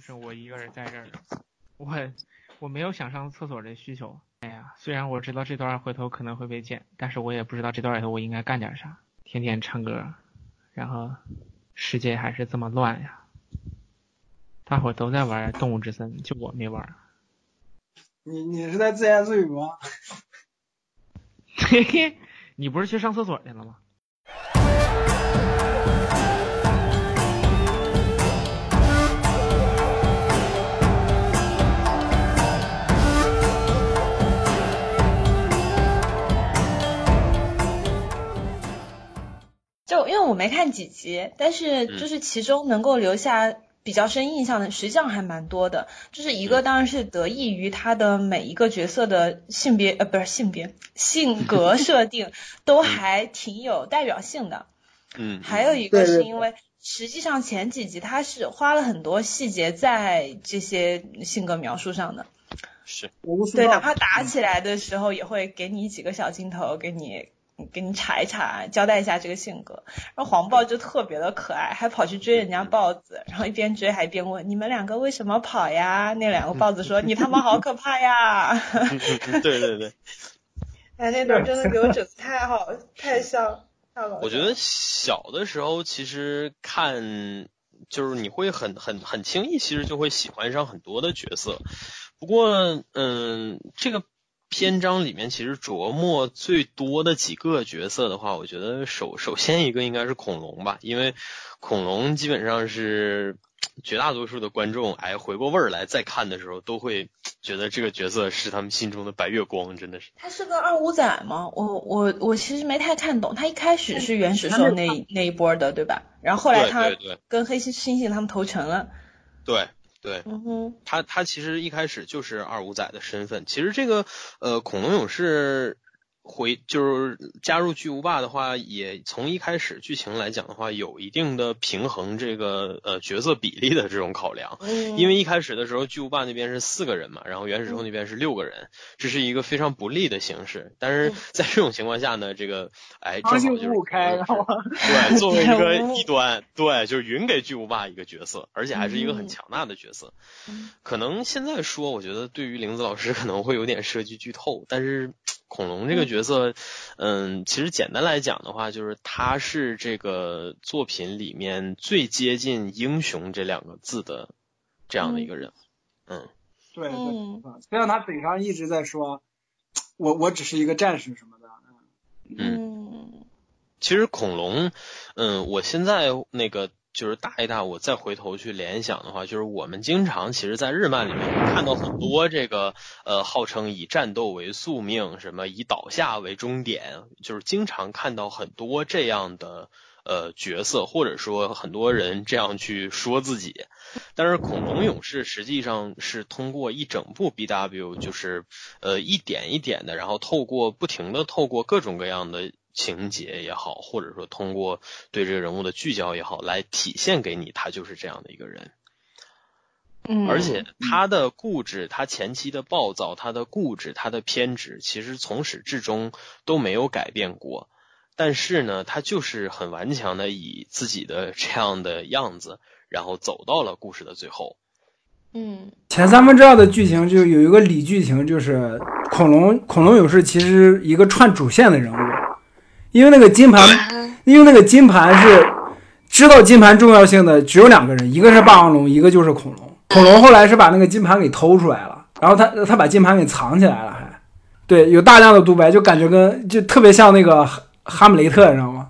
只剩我一个人在这儿了。我我没有想上厕所的需求。哎呀，虽然我知道这段回头可能会被剪，但是我也不知道这段里头我应该干点啥。天天唱歌，然后世界还是这么乱呀。大伙都在玩动物之森，就我没玩。你你是在自言自语吗？嘿嘿，你不是去上厕所去了吗？因为我没看几集，但是就是其中能够留下比较深印象的，实际上还蛮多的。就是一个当然是得益于他的每一个角色的性别呃不是性别性格 设定都还挺有代表性的。嗯。还有一个是因为实际上前几集他是花了很多细节在这些性格描述上的。是。对，哪怕打起来的时候也会给你几个小镜头给你。给你查一查，交代一下这个性格。然后黄豹就特别的可爱，还跑去追人家豹子，然后一边追还一边问：“你们两个为什么跑呀？”那两个豹子说：“你他妈好可怕呀！”对对对。哎，那段真的给我整的太好，太像太我觉得小的时候其实看，就是你会很很很轻易，其实就会喜欢上很多的角色。不过，嗯，这个。篇章里面其实琢磨最多的几个角色的话，我觉得首首先一个应该是恐龙吧，因为恐龙基本上是绝大多数的观众哎回过味儿来再看的时候，都会觉得这个角色是他们心中的白月光，真的是。他是个二五仔吗？我我我其实没太看懂，他一开始是原始兽那那一波的对吧？然后后来他跟黑猩猩猩他们投诚了。对。对，他他其实一开始就是二五仔的身份。其实这个呃，恐龙勇士回就是加入巨无霸的话，也从一开始剧情来讲的话，有一定的平衡这个呃角色比例的这种考量。因为一开始的时候，巨无霸那边是四个人嘛，然后原始兽那边是六个人，这是一个非常不利的形式。但是在这种情况下呢，这个哎正好就是 对，作为一个 异端，对，就是匀给巨无霸一个角色，而且还是一个很强大的角色。可能现在说，我觉得对于玲子老师可能会有点涉及剧透，但是恐龙这个角色，嗯，其实简单来讲的话，就是他是这个作品里面最接近英雄这两个字的这样的一个人。嗯，对对，虽然他嘴上一直在说，我我只是一个战士什么的。嗯，其实恐龙，嗯，我现在那个。就是大一大，我再回头去联想的话，就是我们经常其实，在日漫里面看到很多这个呃，号称以战斗为宿命，什么以倒下为终点，就是经常看到很多这样的呃角色，或者说很多人这样去说自己。但是恐龙勇士实际上是通过一整部 BW，就是呃一点一点的，然后透过不停的透过各种各样的。情节也好，或者说通过对这个人物的聚焦也好，来体现给你，他就是这样的一个人。嗯，而且他的固执，他前期的暴躁，他的固执，他的偏执，其实从始至终都没有改变过。但是呢，他就是很顽强的以自己的这样的样子，然后走到了故事的最后。嗯，前三分之二的剧情就有一个理剧情，就是恐龙恐龙勇士其实一个串主线的人物。因为那个金盘，因为那个金盘是知道金盘重要性的只有两个人，一个是霸王龙，一个就是恐龙。恐龙后来是把那个金盘给偷出来了，然后他他把金盘给藏起来了，还对有大量的独白，就感觉跟就特别像那个哈姆雷特，你知道吗？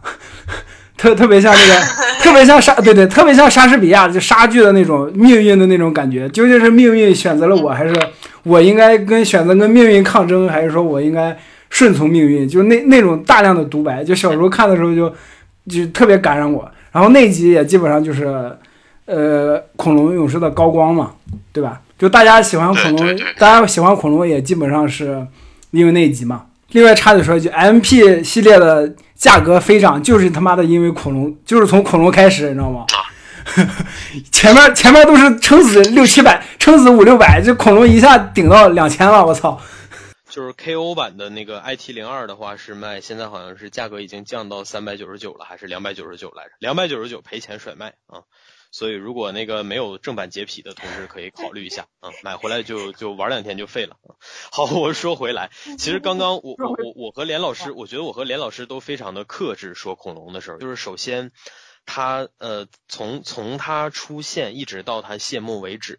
特特别像那个，特别像莎对对，特别像莎士比亚就莎剧的那种命运的那种感觉，究竟是命运选择了我，还是我应该跟选择跟命运抗争，还是说我应该？顺从命运，就那那种大量的独白，就小时候看的时候就就特别感染我。然后那集也基本上就是，呃，恐龙勇士的高光嘛，对吧？就大家喜欢恐龙，大家喜欢恐龙也基本上是因为那集嘛。另外插嘴说一句，MP 系列的价格飞涨就是他妈的因为恐龙，就是从恐龙开始，你知道吗？前面前面都是撑死六七百，撑死五六百，这恐龙一下顶到两千了，我操！就是 KO 版的那个 IT 零二的话是卖，现在好像是价格已经降到三百九十九了，还是两百九十九来着？两百九十九赔钱甩卖啊！所以如果那个没有正版洁癖的同志可以考虑一下啊，买回来就就玩两天就废了。好，我说回来，其实刚刚我我我我和连老师，我觉得我和连老师都非常的克制说恐龙的时候，就是首先他呃从从他出现一直到他谢幕为止，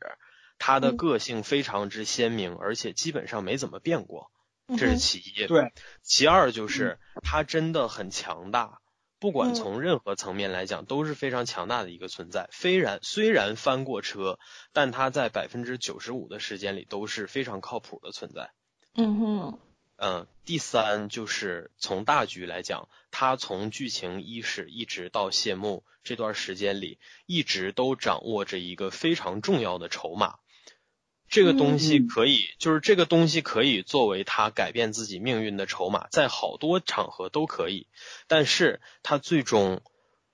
他的个性非常之鲜明，而且基本上没怎么变过，这是其一。对，其二就是他真的很强大。不管从任何层面来讲，都是非常强大的一个存在。虽然虽然翻过车，但他在百分之九十五的时间里都是非常靠谱的存在。嗯哼。嗯，第三就是从大局来讲，他从剧情伊始一直到谢幕这段时间里，一直都掌握着一个非常重要的筹码。这个东西可以，就是这个东西可以作为他改变自己命运的筹码，在好多场合都可以。但是他最终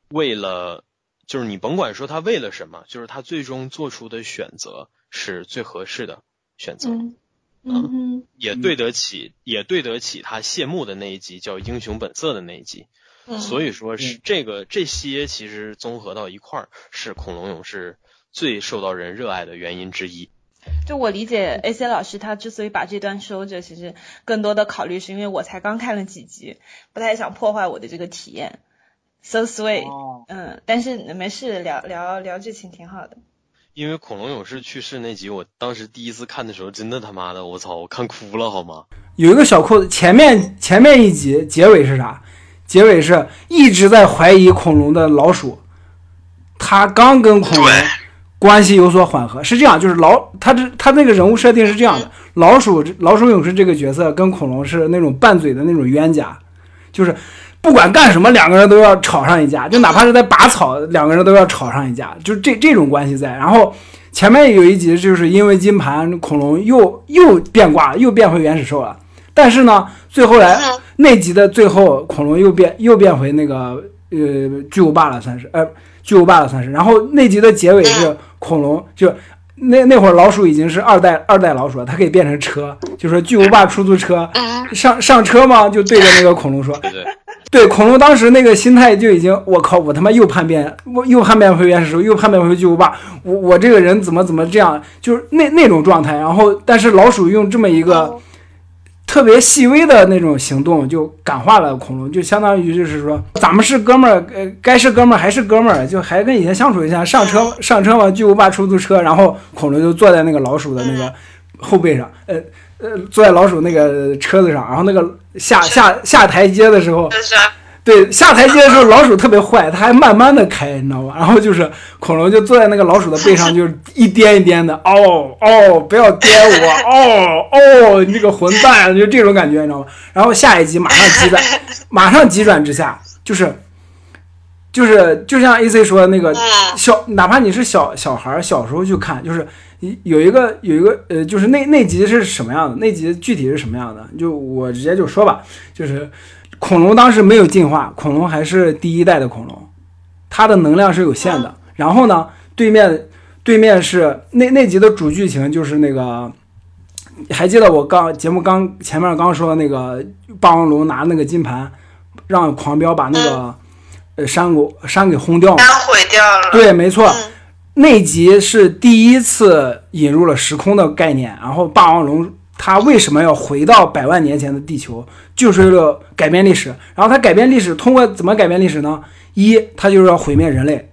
为了，就是你甭管说他为了什么，就是他最终做出的选择是最合适的选择。嗯，也对得起，也对得起他谢幕的那一集叫《英雄本色》的那一集。所以说是这个这些其实综合到一块儿，是恐龙勇士最受到人热爱的原因之一。就我理解，A C 老师他之所以把这段收着，其实更多的考虑是因为我才刚看了几集，不太想破坏我的这个体验。So sweet，嗯，但是没事，聊聊聊剧情挺好的。因为恐龙勇士去世那集，我当时第一次看的时候，真的他妈的，我操，我看哭了好吗？有一个小扣子，前面前面一集结尾是啥？结尾是一直在怀疑恐龙的老鼠，他刚跟恐龙。关系有所缓和，是这样，就是老他这他那个人物设定是这样的，老鼠老鼠勇士这个角色跟恐龙是那种拌嘴的那种冤家，就是不管干什么两个人都要吵上一架，就哪怕是在拔草，两个人都要吵上一架，就是这这种关系在。然后前面有一集就是因为金盘恐龙又又变卦又变回原始兽了，但是呢，最后来那集的最后恐龙又变又变回那个呃巨无霸了，算是呃巨无霸了算是。然后那集的结尾是。恐龙就那那会儿老鼠已经是二代二代老鼠了，它可以变成车，就说巨无霸出租车上上车吗，就对着那个恐龙说，对恐龙当时那个心态就已经，我靠，我他妈又叛变，我又叛变回原始兽，又叛变回巨无霸，我我这个人怎么怎么这样，就是那那种状态。然后但是老鼠用这么一个。特别细微的那种行动就感化了恐龙，就相当于就是说咱们是哥们儿，呃，该是哥们儿还是哥们儿，就还跟以前相处一下。上车上车嘛，巨无霸出租车，然后恐龙就坐在那个老鼠的那个后背上，呃呃，坐在老鼠那个车子上，然后那个下下下台阶的时候。对，下台阶的时候老鼠特别坏，它还慢慢的开，你知道吗？然后就是恐龙就坐在那个老鼠的背上，就是一颠一颠的，哦哦，不要颠我，哦哦，你这个混蛋，就这种感觉，你知道吗？然后下一集马上急转，马上急转直下，就是就是就像 A C 说的那个小，哪怕你是小小孩小时候去看，就是有一个有一个呃，就是那那集是什么样的？那集具体是什么样的？就我直接就说吧，就是。恐龙当时没有进化，恐龙还是第一代的恐龙，它的能量是有限的。然后呢，对面对面是那那集的主剧情就是那个，还记得我刚节目刚前面刚说的那个霸王龙拿那个金盘，让狂飙把那个呃山谷山给轰掉了，山毁掉了。对，没错，那集是第一次引入了时空的概念，然后霸王龙。他为什么要回到百万年前的地球？就是为了改变历史。然后他改变历史，通过怎么改变历史呢？一，他就是要毁灭人类。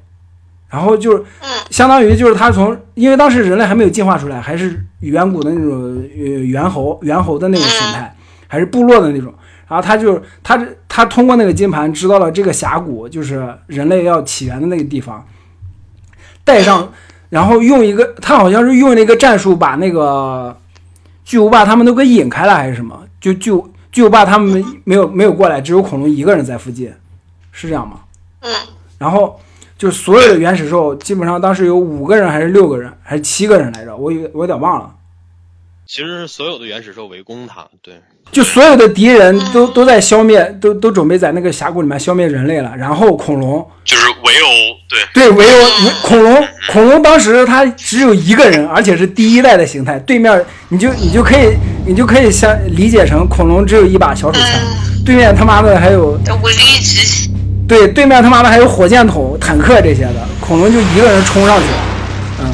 然后就是，相当于就是他从，因为当时人类还没有进化出来，还是远古的那种呃猿猴、猿猴的那种形态，还是部落的那种。然后他就他他通过那个金盘知道了这个峡谷就是人类要起源的那个地方，带上，然后用一个他好像是用了一个战术把那个。巨无霸他们都给引开了还是什么？就巨巨无霸他们没有没有过来，只有恐龙一个人在附近，是这样吗？嗯。然后就所有的原始兽基本上当时有五个人还是六个人还是七个人来着？我有我有点忘了。其实是所有的原始兽围攻他，对。就所有的敌人都都在消灭，都都准备在那个峡谷里面消灭人类了。然后恐龙就是围殴，对对围殴恐龙。恐龙当时它只有一个人，而且是第一代的形态。对面你就你就可以你就可以像理解成恐龙只有一把小手枪，对面他妈的还有武力值。对，对面他妈的还有火箭筒、坦克这些的，恐龙就一个人冲上去了。嗯，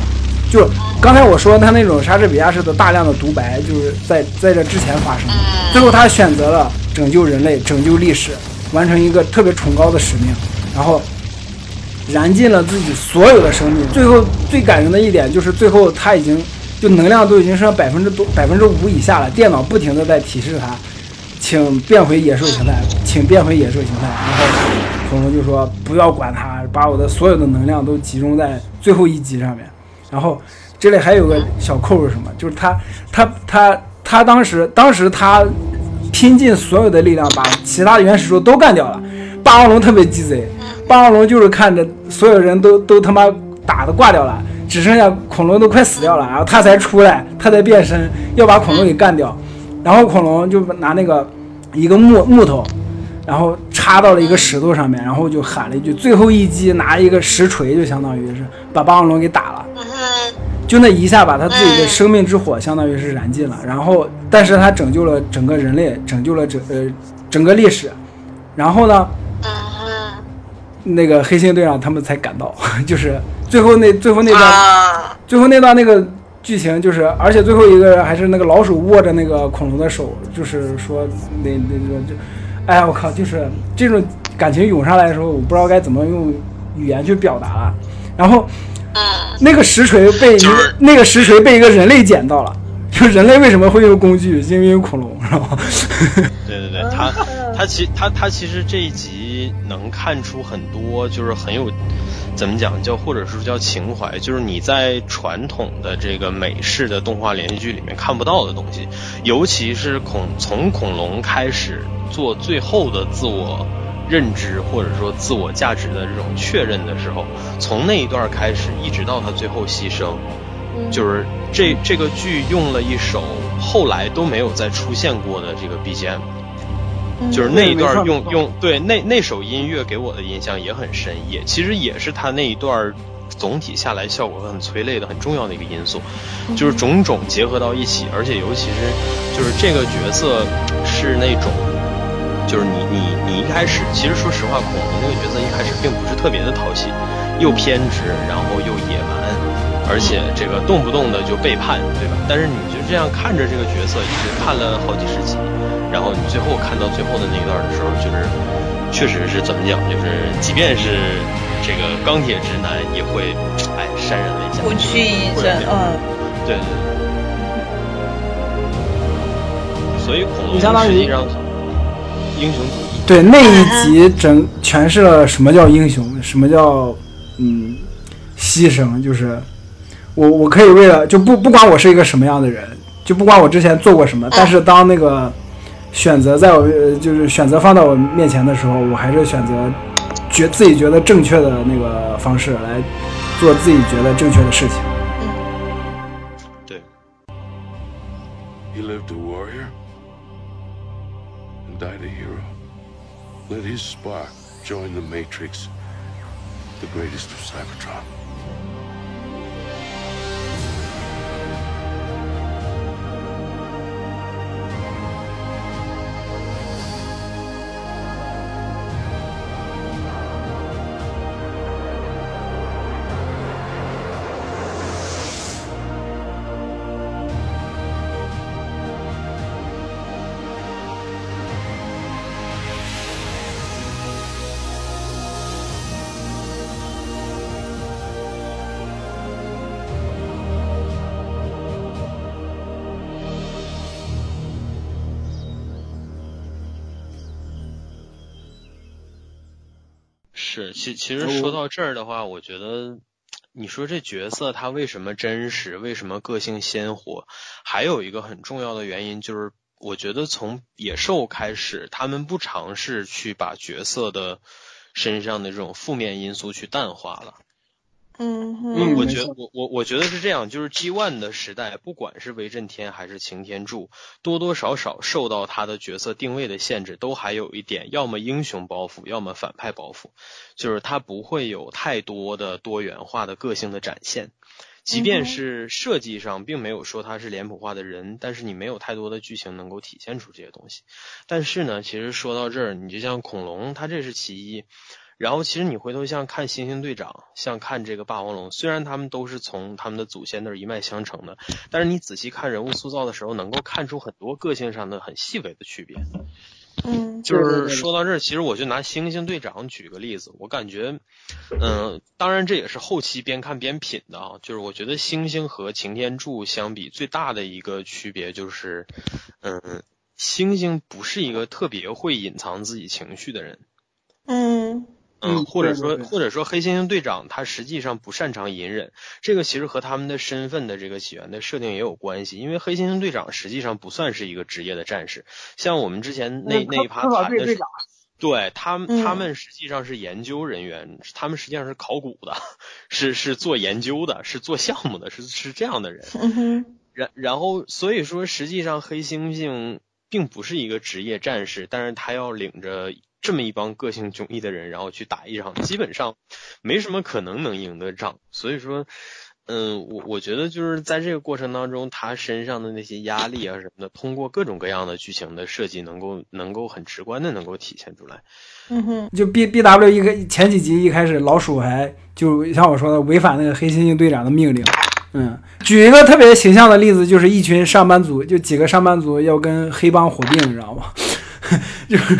就刚才我说他那种莎士比亚式的大量的独白，就是在在这之前发生的。最后他选择了拯救人类、拯救历史，完成一个特别崇高的使命，然后燃尽了自己所有的生命。最后最感人的一点就是，最后他已经就能量都已经剩下百分之多百分之五以下了，电脑不停的在提示他，请变回野兽形态，请变回野兽形态，然后。恐龙就说：“不要管他，把我的所有的能量都集中在最后一集上面。然后这里还有个小扣是什么？就是他他他他当时当时他拼尽所有的力量把其他原始兽都干掉了。霸王龙特别鸡贼，霸王龙就是看着所有人都都他妈打的挂掉了，只剩下恐龙都快死掉了，然后他才出来，他才变身要把恐龙给干掉。然后恐龙就拿那个一个木木头。”然后插到了一个石头上面，然后就喊了一句：“最后一击，拿一个石锤，就相当于是把霸王龙给打了。就那一下，把他自己的生命之火相当于是燃尽了。然后，但是他拯救了整个人类，拯救了整呃整个历史。然后呢，那个黑心队长他们才赶到，就是最后那最后那段，最后那段那个剧情就是，而且最后一个还是那个老鼠握着那个恐龙的手，就是说那那个就。哎呀，我靠！就是这种感情涌上来的时候，我不知道该怎么用语言去表达了。然后，那个石锤被一个那个石锤被一个人类捡到了。就人类为什么会用工具？因为有恐龙，是吧？对对对，他他其他他其实这一集能看出很多，就是很有怎么讲叫或者是叫情怀，就是你在传统的这个美式的动画连续剧里面看不到的东西，尤其是恐从恐龙开始。做最后的自我认知或者说自我价值的这种确认的时候，从那一段开始，一直到他最后牺牲，就是这这个剧用了一首后来都没有再出现过的这个 BGM，就是那一段用用对那那首音乐给我的印象也很深，也其实也是他那一段总体下来效果很催泪的很重要的一个因素，就是种种结合到一起，而且尤其是就是这个角色是那种。就是你你你一开始，其实说实话，恐龙这个角色一开始并不是特别的讨喜，又偏执，然后又野蛮，而且这个动不动的就背叛，对吧？但是你就这样看着这个角色，一直看了好几十集，然后你最后看到最后的那一段的时候，就是确实是怎么讲，就是即便是这个钢铁直男也会哎潸然泪下，不去一阵，嗯，对对对。所以恐龙实际上。英雄主义对那一集整诠释了什么叫英雄，什么叫嗯牺牲，就是我我可以为了就不不管我是一个什么样的人，就不管我之前做过什么，但是当那个选择在我就是选择放到我面前的时候，我还是选择觉自己觉得正确的那个方式来做自己觉得正确的事情。Let his spark join the Matrix, the greatest of Cybertron. 其其实说到这儿的话，我觉得，你说这角色他为什么真实，为什么个性鲜活，还有一个很重要的原因就是，我觉得从野兽开始，他们不尝试去把角色的身上的这种负面因素去淡化了。嗯，我觉得我我我觉得是这样，就是 G One 的时代，不管是威震天还是擎天柱，多多少少受到他的角色定位的限制，都还有一点，要么英雄包袱，要么反派包袱，就是他不会有太多的多元化的个性的展现。即便是设计上并没有说他是脸谱化的人，但是你没有太多的剧情能够体现出这些东西。但是呢，其实说到这儿，你就像恐龙，它这是其一。然后其实你回头像看猩猩队长，像看这个霸王龙，虽然他们都是从他们的祖先那儿一脉相承的，但是你仔细看人物塑造的时候，能够看出很多个性上的很细微的区别。嗯，就是说到这儿，其实我就拿猩猩队长举个例子，我感觉，嗯，当然这也是后期边看边品的啊。就是我觉得猩猩和擎天柱相比，最大的一个区别就是，嗯，猩猩不是一个特别会隐藏自己情绪的人。嗯。嗯，或者说或者说黑猩猩队长他实际上不擅长隐忍，这个其实和他们的身份的这个起源的设定也有关系。因为黑猩猩队长实际上不算是一个职业的战士，像我们之前那那一趴谈的，对他们他们实际上是研究人员，他们实际上是考古的，是是做研究的，是做项目的，是是这样的人。然然后所以说实际上黑猩猩并不是一个职业战士，但是他要领着。这么一帮个性迥异的人，然后去打一场，基本上没什么可能能赢得仗。所以说，嗯，我我觉得就是在这个过程当中，他身上的那些压力啊什么的，通过各种各样的剧情的设计，能够能够很直观的能够体现出来。嗯哼，就 B B W 一个前几集一开始，老鼠还就像我说的，违反那个黑猩猩队长的命令。嗯，举一个特别形象的例子，就是一群上班族，就几个上班族要跟黑帮火并，你知道吗？就是。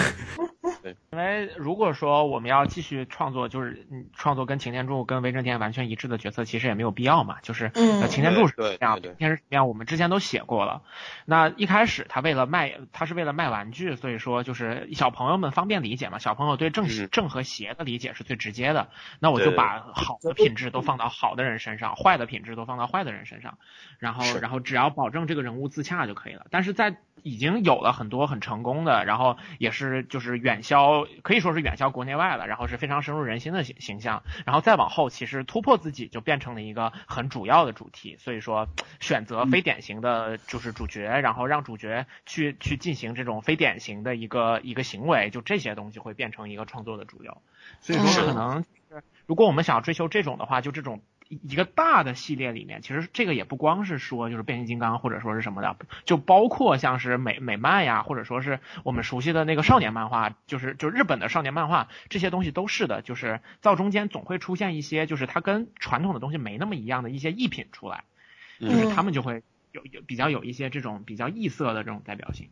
因为如果说我们要继续创作，就是创作跟擎天柱、跟威震天完全一致的角色，其实也没有必要嘛。就是擎天柱是这样，擎天是什么样，我们之前都写过了。那一开始他为了卖，他是为了卖玩具，所以说就是小朋友们方便理解嘛。小朋友对正正和邪的理解是最直接的。那我就把好的品质都放到好的人身上，坏的品质都放到坏的人身上，然后然后只要保证这个人物自洽就可以了。但是在已经有了很多很成功的，然后也是就是远销，可以说是远销国内外了，然后是非常深入人心的形形象，然后再往后，其实突破自己就变成了一个很主要的主题。所以说，选择非典型的就是主角，然后让主角去去进行这种非典型的一个一个行为，就这些东西会变成一个创作的主流。所以说，可能如果我们想要追求这种的话，就这种。一个大的系列里面，其实这个也不光是说就是变形金刚或者说是什么的，就包括像是美美漫呀，或者说是我们熟悉的那个少年漫画，就是就日本的少年漫画，这些东西都是的，就是到中间总会出现一些就是它跟传统的东西没那么一样的一些异品出来，就是他们就会有有比较有一些这种比较异色的这种代表性。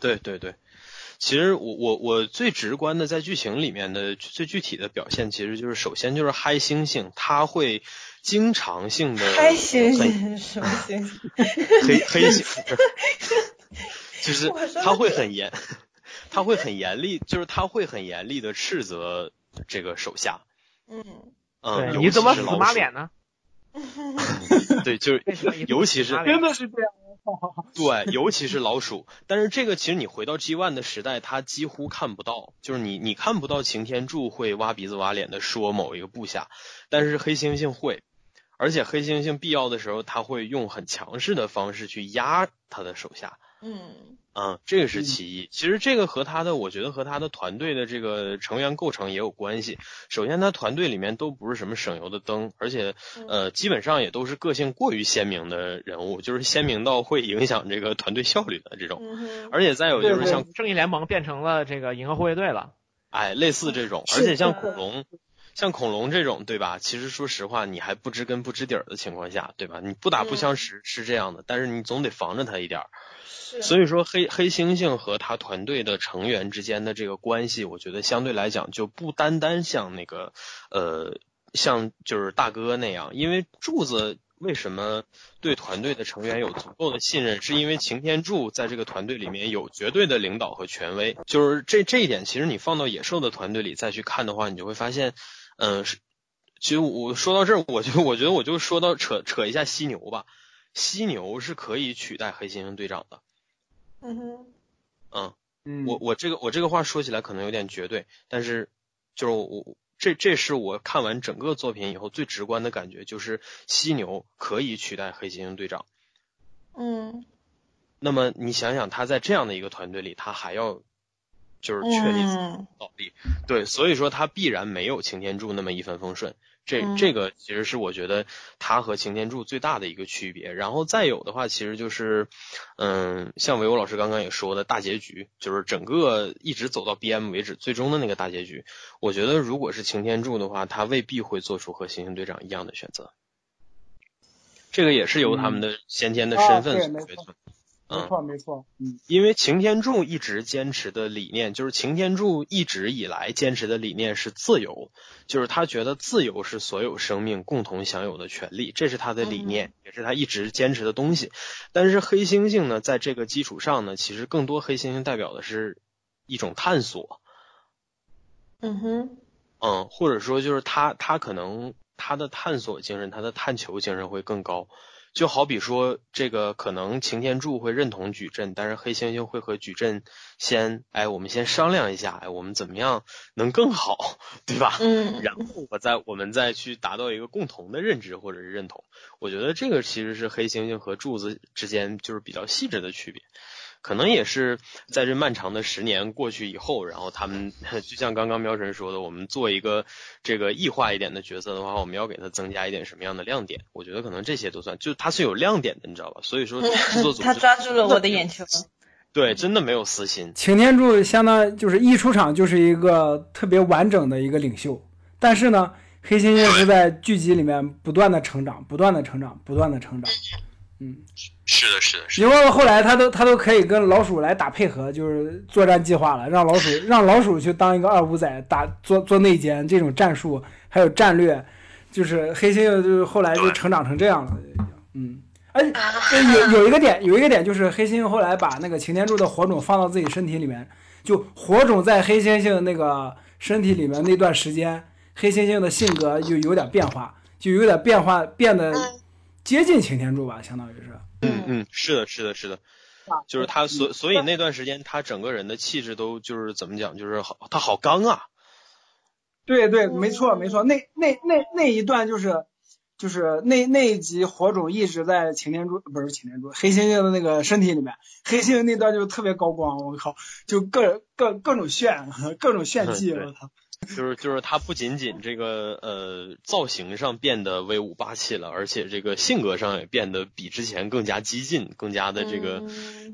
对对对。其实我我我最直观的在剧情里面的最具体的表现，其实就是首先就是嗨猩猩，他会经常性的嗨猩猩什么猩猩？黑黑猩，就是他会很严，他会很严厉，就是他会很严厉的斥责这个手下。嗯嗯，你怎么死马脸呢？对，就是尤其是真的是这样。对，尤其是老鼠，但是这个其实你回到 G One 的时代，它几乎看不到，就是你你看不到擎天柱会挖鼻子挖脸的说某一个部下，但是黑猩猩会，而且黑猩猩必要的时候他会用很强势的方式去压他的手下。嗯。嗯，这个是其一。其实这个和他的，我觉得和他的团队的这个成员构成也有关系。首先，他团队里面都不是什么省油的灯，而且呃，基本上也都是个性过于鲜明的人物，就是鲜明到会影响这个团队效率的这种。而且再有就是像正义联盟变成了这个银河护卫队了，哎，类似这种。而且像恐龙，像恐龙这种，对吧？其实说实话，你还不知根不知底儿的情况下，对吧？你不打不相识是这样的，但是你总得防着他一点儿。所以说，黑黑猩猩和他团队的成员之间的这个关系，我觉得相对来讲就不单单像那个，呃，像就是大哥那样。因为柱子为什么对团队的成员有足够的信任，是因为擎天柱在这个团队里面有绝对的领导和权威。就是这这一点，其实你放到野兽的团队里再去看的话，你就会发现，嗯，是，其实我说到这儿，我就我觉得我就说到扯扯一下犀牛吧，犀牛是可以取代黑猩猩队长的。嗯哼，嗯，我我这个我这个话说起来可能有点绝对，但是就是我这这是我看完整个作品以后最直观的感觉，就是犀牛可以取代黑猩猩队长。嗯，那么你想想，他在这样的一个团队里，他还要就是确立自己的力，对，所以说他必然没有擎天柱那么一帆风顺。这这个其实是我觉得他和擎天柱最大的一个区别。然后再有的话，其实就是，嗯，像维欧老师刚刚也说的大结局，就是整个一直走到 BM 为止，最终的那个大结局，我觉得如果是擎天柱的话，他未必会做出和猩猩队长一样的选择。这个也是由他们的先天的身份所决定。没错，没错，嗯，因为擎天柱一直坚持的理念，就是擎天柱一直以来坚持的理念是自由，就是他觉得自由是所有生命共同享有的权利，这是他的理念，也是他一直坚持的东西。但是黑猩猩呢，在这个基础上呢，其实更多黑猩猩代表的是一种探索。嗯哼，嗯，或者说就是他，他可能他的探索精神，他的探求精神会更高。就好比说，这个可能擎天柱会认同矩阵，但是黑猩猩会和矩阵先，哎，我们先商量一下，哎，我们怎么样能更好，对吧？嗯。然后我再我们再去达到一个共同的认知或者是认同。我觉得这个其实是黑猩猩和柱子之间就是比较细致的区别。可能也是在这漫长的十年过去以后，然后他们 就像刚刚喵神说的，我们做一个这个异化一点的角色的话，我们要给他增加一点什么样的亮点？我觉得可能这些都算，就他是有亮点的，你知道吧？所以说制作组 他抓住了我的眼球。对，真的没有私心。擎天柱相当就是一出场就是一个特别完整的一个领袖，但是呢，黑猩猩是在剧集里面不断的成长，不断的成长，不断的成长。嗯，是的，是的，是。因为后来他都他都可以跟老鼠来打配合，就是作战计划了，让老鼠 让老鼠去当一个二五仔打做做内奸这种战术，还有战略，就是黑猩猩就是后来就成长成这样了，嗯，哎，有 有一个点有一个点就是黑猩猩后来把那个擎天柱的火种放到自己身体里面，就火种在黑猩猩那个身体里面那段时间，黑猩猩的性格就有点变化，就有点变化变得。接近擎天柱吧，相当于是。嗯嗯，是的，是的，是的，就是他所所以那段时间他整个人的气质都就是怎么讲，就是好他好刚啊。对对，没错没错，那那那那一段就是就是那那一集火种一直在擎天柱不是擎天柱黑猩猩的那个身体里面，黑猩猩那段就特别高光，我靠，就各各各种炫各种炫技，我操。就是就是他不仅仅这个呃造型上变得威武霸气了，而且这个性格上也变得比之前更加激进，更加的这个，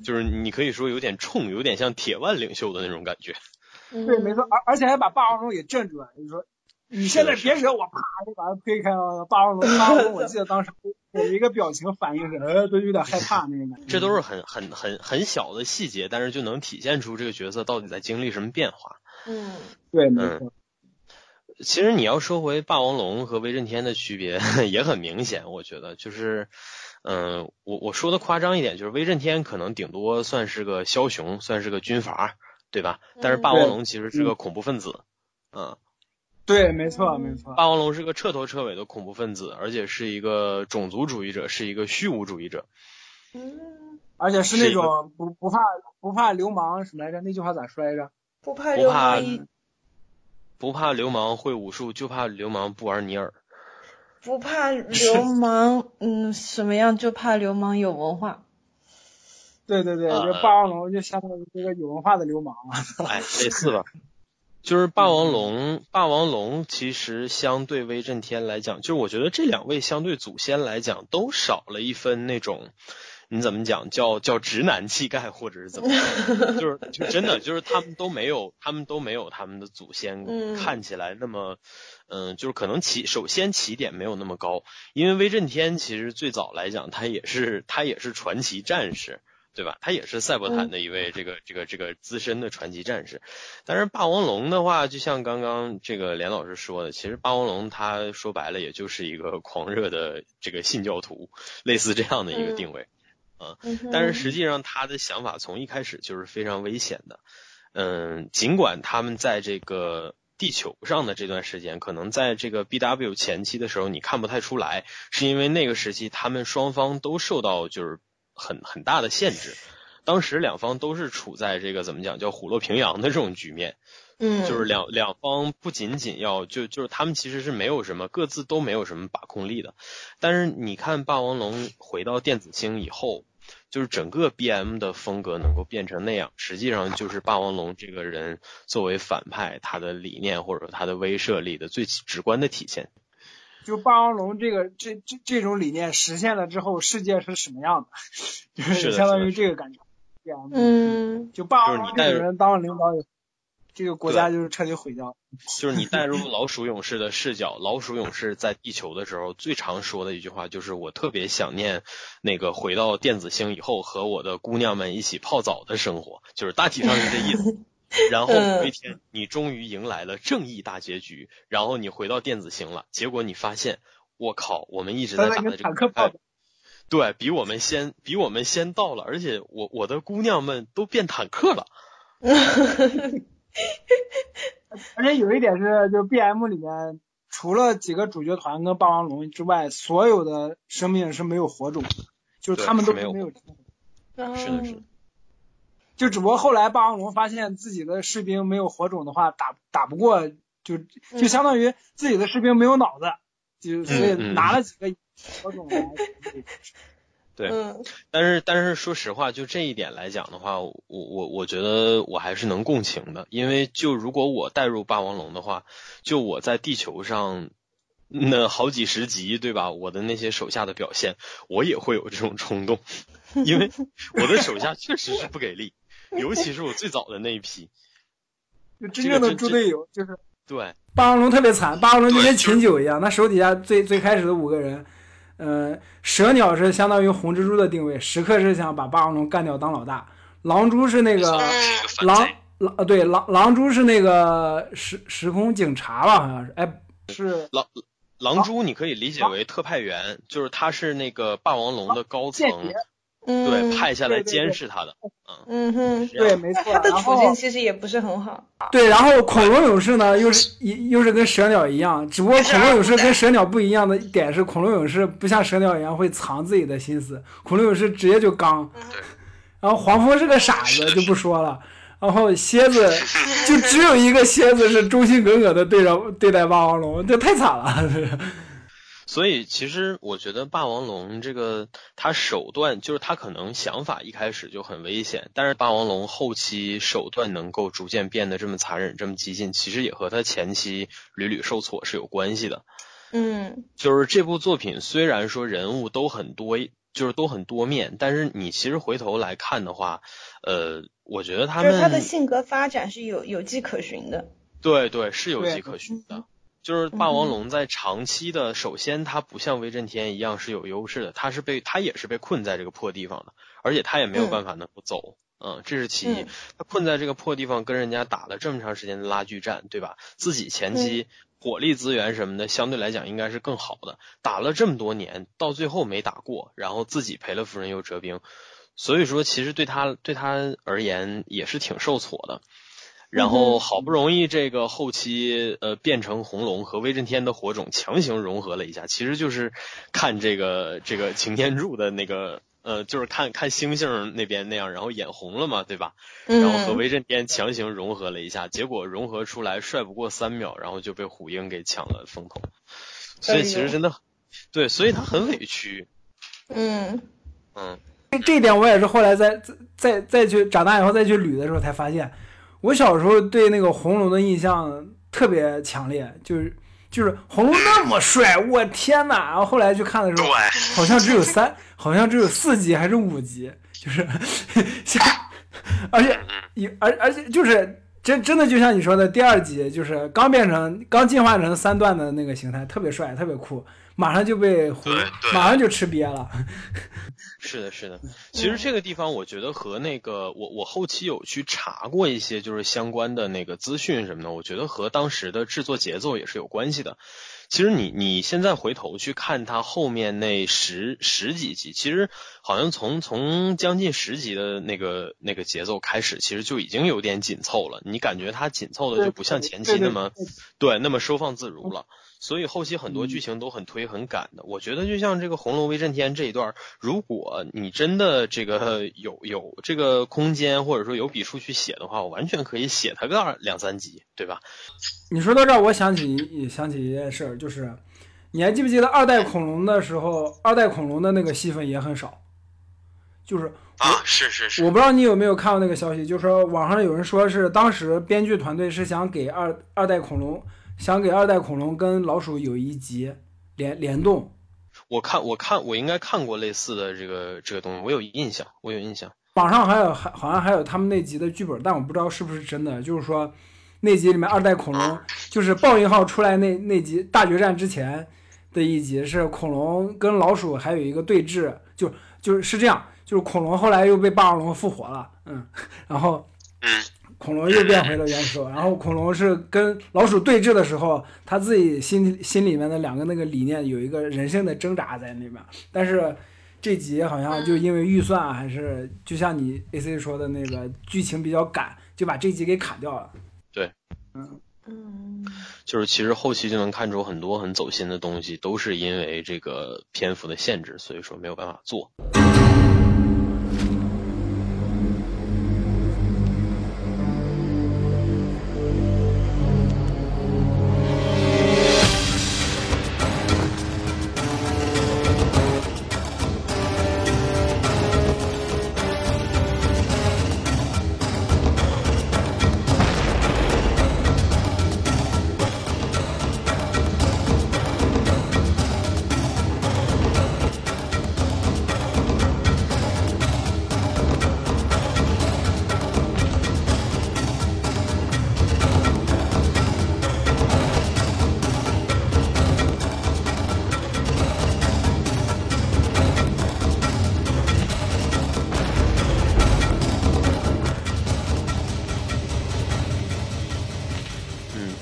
就是你可以说有点冲，有点像铁腕领袖的那种感觉。对，没错，而而且还把霸王龙给镇住了。你说你现在别惹我，啪就把他推开了。霸王龙，霸王龙，我记得当时有一个表情反应是，呃，都有点害怕那种感觉。这都是很很很很小的细节，但是就能体现出这个角色到底在经历什么变化。嗯，对，没错。其实你要说回霸王龙和威震天的区别 也很明显，我觉得就是，嗯，我我说的夸张一点，就是威震天可能顶多算是个枭雄，算是个军阀，对吧？但是霸王龙其实是个恐怖分子，嗯，对，没错没错，霸王龙是个彻头彻尾的恐怖分子，而且是一个种族主义者，是一个虚无主义者，嗯，而且是那种不不怕不怕流氓什么来着？那句话咋说来着？不怕流氓。不怕流氓会武术，就怕流氓不玩尼尔。不怕流氓，嗯，什么样？就怕流氓有文化。对对对，这霸王龙就相当于这个有文化的流氓了。哎，类似吧。就是霸王龙，霸王龙其实相对威震天来讲，就是我觉得这两位相对祖先来讲，都少了一分那种。你怎么讲叫叫直男气概，或者是怎么？就是就真的就是他们都没有，他们都没有他们的祖先看起来那么，嗯，就是可能起首先起点没有那么高，因为威震天其实最早来讲他也是他也是传奇战士，对吧？他也是赛博坦的一位这个这个这个资深的传奇战士，但是霸王龙的话，就像刚刚这个连老师说的，其实霸王龙他说白了也就是一个狂热的这个信教徒，类似这样的一个定位。啊，但是实际上他的想法从一开始就是非常危险的。嗯，尽管他们在这个地球上的这段时间，可能在这个 B W 前期的时候你看不太出来，是因为那个时期他们双方都受到就是很很大的限制。当时两方都是处在这个怎么讲叫虎落平阳的这种局面。嗯，就是两两方不仅仅要就就是他们其实是没有什么各自都没有什么把控力的。但是你看霸王龙回到电子星以后。就是整个 B M 的风格能够变成那样，实际上就是霸王龙这个人作为反派，他的理念或者他的威慑力的最直观的体现。就霸王龙这个这这这种理念实现了之后，世界是什么样的？就是相当于这个感觉。嗯，就霸王龙这个人当了领导以后，这个国家就是彻底毁掉。就是你带入老鼠勇士的视角，老鼠勇士在地球的时候最常说的一句话就是：“我特别想念那个回到电子星以后和我的姑娘们一起泡澡的生活。”就是大体上是这意思。然后有一天，你终于迎来了正义大结局，然后你回到电子星了，结果你发现，我靠，我们一直在打的这个，对比我们先比我们先到了，而且我我的姑娘们都变坦克了。而且有一点是，就 B M 里面除了几个主角团跟霸王龙之外，所有的生命是没有火种的，就是他们都没有。是有。是的，是的。就只不过后来霸王龙发现自己的士兵没有火种的话，打打不过，就就相当于自己的士兵没有脑子，就所以拿了几个火种来。对，但是但是说实话，就这一点来讲的话，我我我觉得我还是能共情的，因为就如果我带入霸王龙的话，就我在地球上那好几十集，对吧？我的那些手下的表现，我也会有这种冲动，因为我的手下确实是不给力，尤其是我最早的那一批，就。真正的猪队友，就是对。霸王龙特别惨，霸王龙就跟秦九一样，他手底下最最开始的五个人。呃，蛇鸟是相当于红蜘蛛的定位，时刻是想把霸王龙干掉当老大。狼蛛是那个狼狼呃，对狼狼蛛是那个时时空警察吧？好像是，哎，是狼狼蛛，你可以理解为特派员，就是他是那个霸王龙的高层。对，派下来监视他的，嗯哼，对，没错。他的处境其实也不是很好。对，然后恐龙勇士呢，又是一又是跟蛇鸟一样，只不过恐龙勇士跟蛇鸟不一样的点是，恐龙勇士不像蛇鸟一样会藏自己的心思，恐龙勇士直接就刚。然后黄蜂是个傻子，就不说了。然后蝎子就只有一个蝎子是忠心耿耿的对着对待霸王龙，这太惨了。所以，其实我觉得霸王龙这个，他手段就是他可能想法一开始就很危险，但是霸王龙后期手段能够逐渐变得这么残忍、这么激进，其实也和他前期屡屡受挫是有关系的。嗯，就是这部作品虽然说人物都很多，就是都很多面，但是你其实回头来看的话，呃，我觉得他们他的性格发展是有有迹可循的。对对，是有迹可循的。就是霸王龙在长期的，首先它不像威震天一样是有优势的，它是被它也是被困在这个破地方的，而且它也没有办法能够走，嗯，这是其一。它困在这个破地方，跟人家打了这么长时间的拉锯战，对吧？自己前期火力资源什么的相对来讲应该是更好的，打了这么多年，到最后没打过，然后自己赔了夫人又折兵，所以说其实对他对他而言也是挺受挫的。然后好不容易这个后期呃变成红龙和威震天的火种强行融合了一下，其实就是看这个这个擎天柱的那个呃就是看看星星那边那样，然后眼红了嘛，对吧？然后和威震天强行融合了一下，结果融合出来帅不过三秒，然后就被虎鹰给抢了风头。所以其实真的对，所以他很委屈。嗯嗯，这这一点我也是后来再再再去长大以后再去捋的时候才发现。我小时候对那个红龙的印象特别强烈，就是就是红龙那么帅，我天哪！然后后来去看的时候，好像只有三，好像只有四集还是五集，就是像，而且而而且就是真真的就像你说的，第二集就是刚变成刚进化成三段的那个形态，特别帅，特别酷，马上就被虎，马上就吃瘪了。是的，是的。其实这个地方，我觉得和那个我我后期有去查过一些就是相关的那个资讯什么的，我觉得和当时的制作节奏也是有关系的。其实你你现在回头去看它后面那十十几集，其实好像从从将近十集的那个那个节奏开始，其实就已经有点紧凑了。你感觉它紧凑的就不像前期那么对那么收放自如了。所以后期很多剧情都很推很赶的，我觉得就像这个红楼威震天这一段，如果你真的这个有有这个空间或者说有笔数去写的话，我完全可以写它个两三集，对吧？你说到这儿，我想起想起一件事儿，就是你还记不记得二代恐龙的时候，二代恐龙的那个戏份也很少，就是啊，是是是，我不知道你有没有看过那个消息，就是说网上有人说是当时编剧团队是想给二二代恐龙。想给二代恐龙跟老鼠有一集，联联动。我看我看我应该看过类似的这个这个东西，我有印象，我有印象。网上还有还好像还有他们那集的剧本，但我不知道是不是真的。就是说那集里面二代恐龙，就是暴云号出来那那集大决战之前的一集是恐龙跟老鼠还有一个对峙，就就是是这样，就是恐龙后来又被霸王龙复活了，嗯，然后。恐龙又变回了原兽，然后恐龙是跟老鼠对峙的时候，他自己心心里面的两个那个理念有一个人性的挣扎在那边。但是这集好像就因为预算还是就像你 A C 说的那个剧情比较赶，就把这集给砍掉了。对，嗯嗯，就是其实后期就能看出很多很走心的东西，都是因为这个篇幅的限制，所以说没有办法做。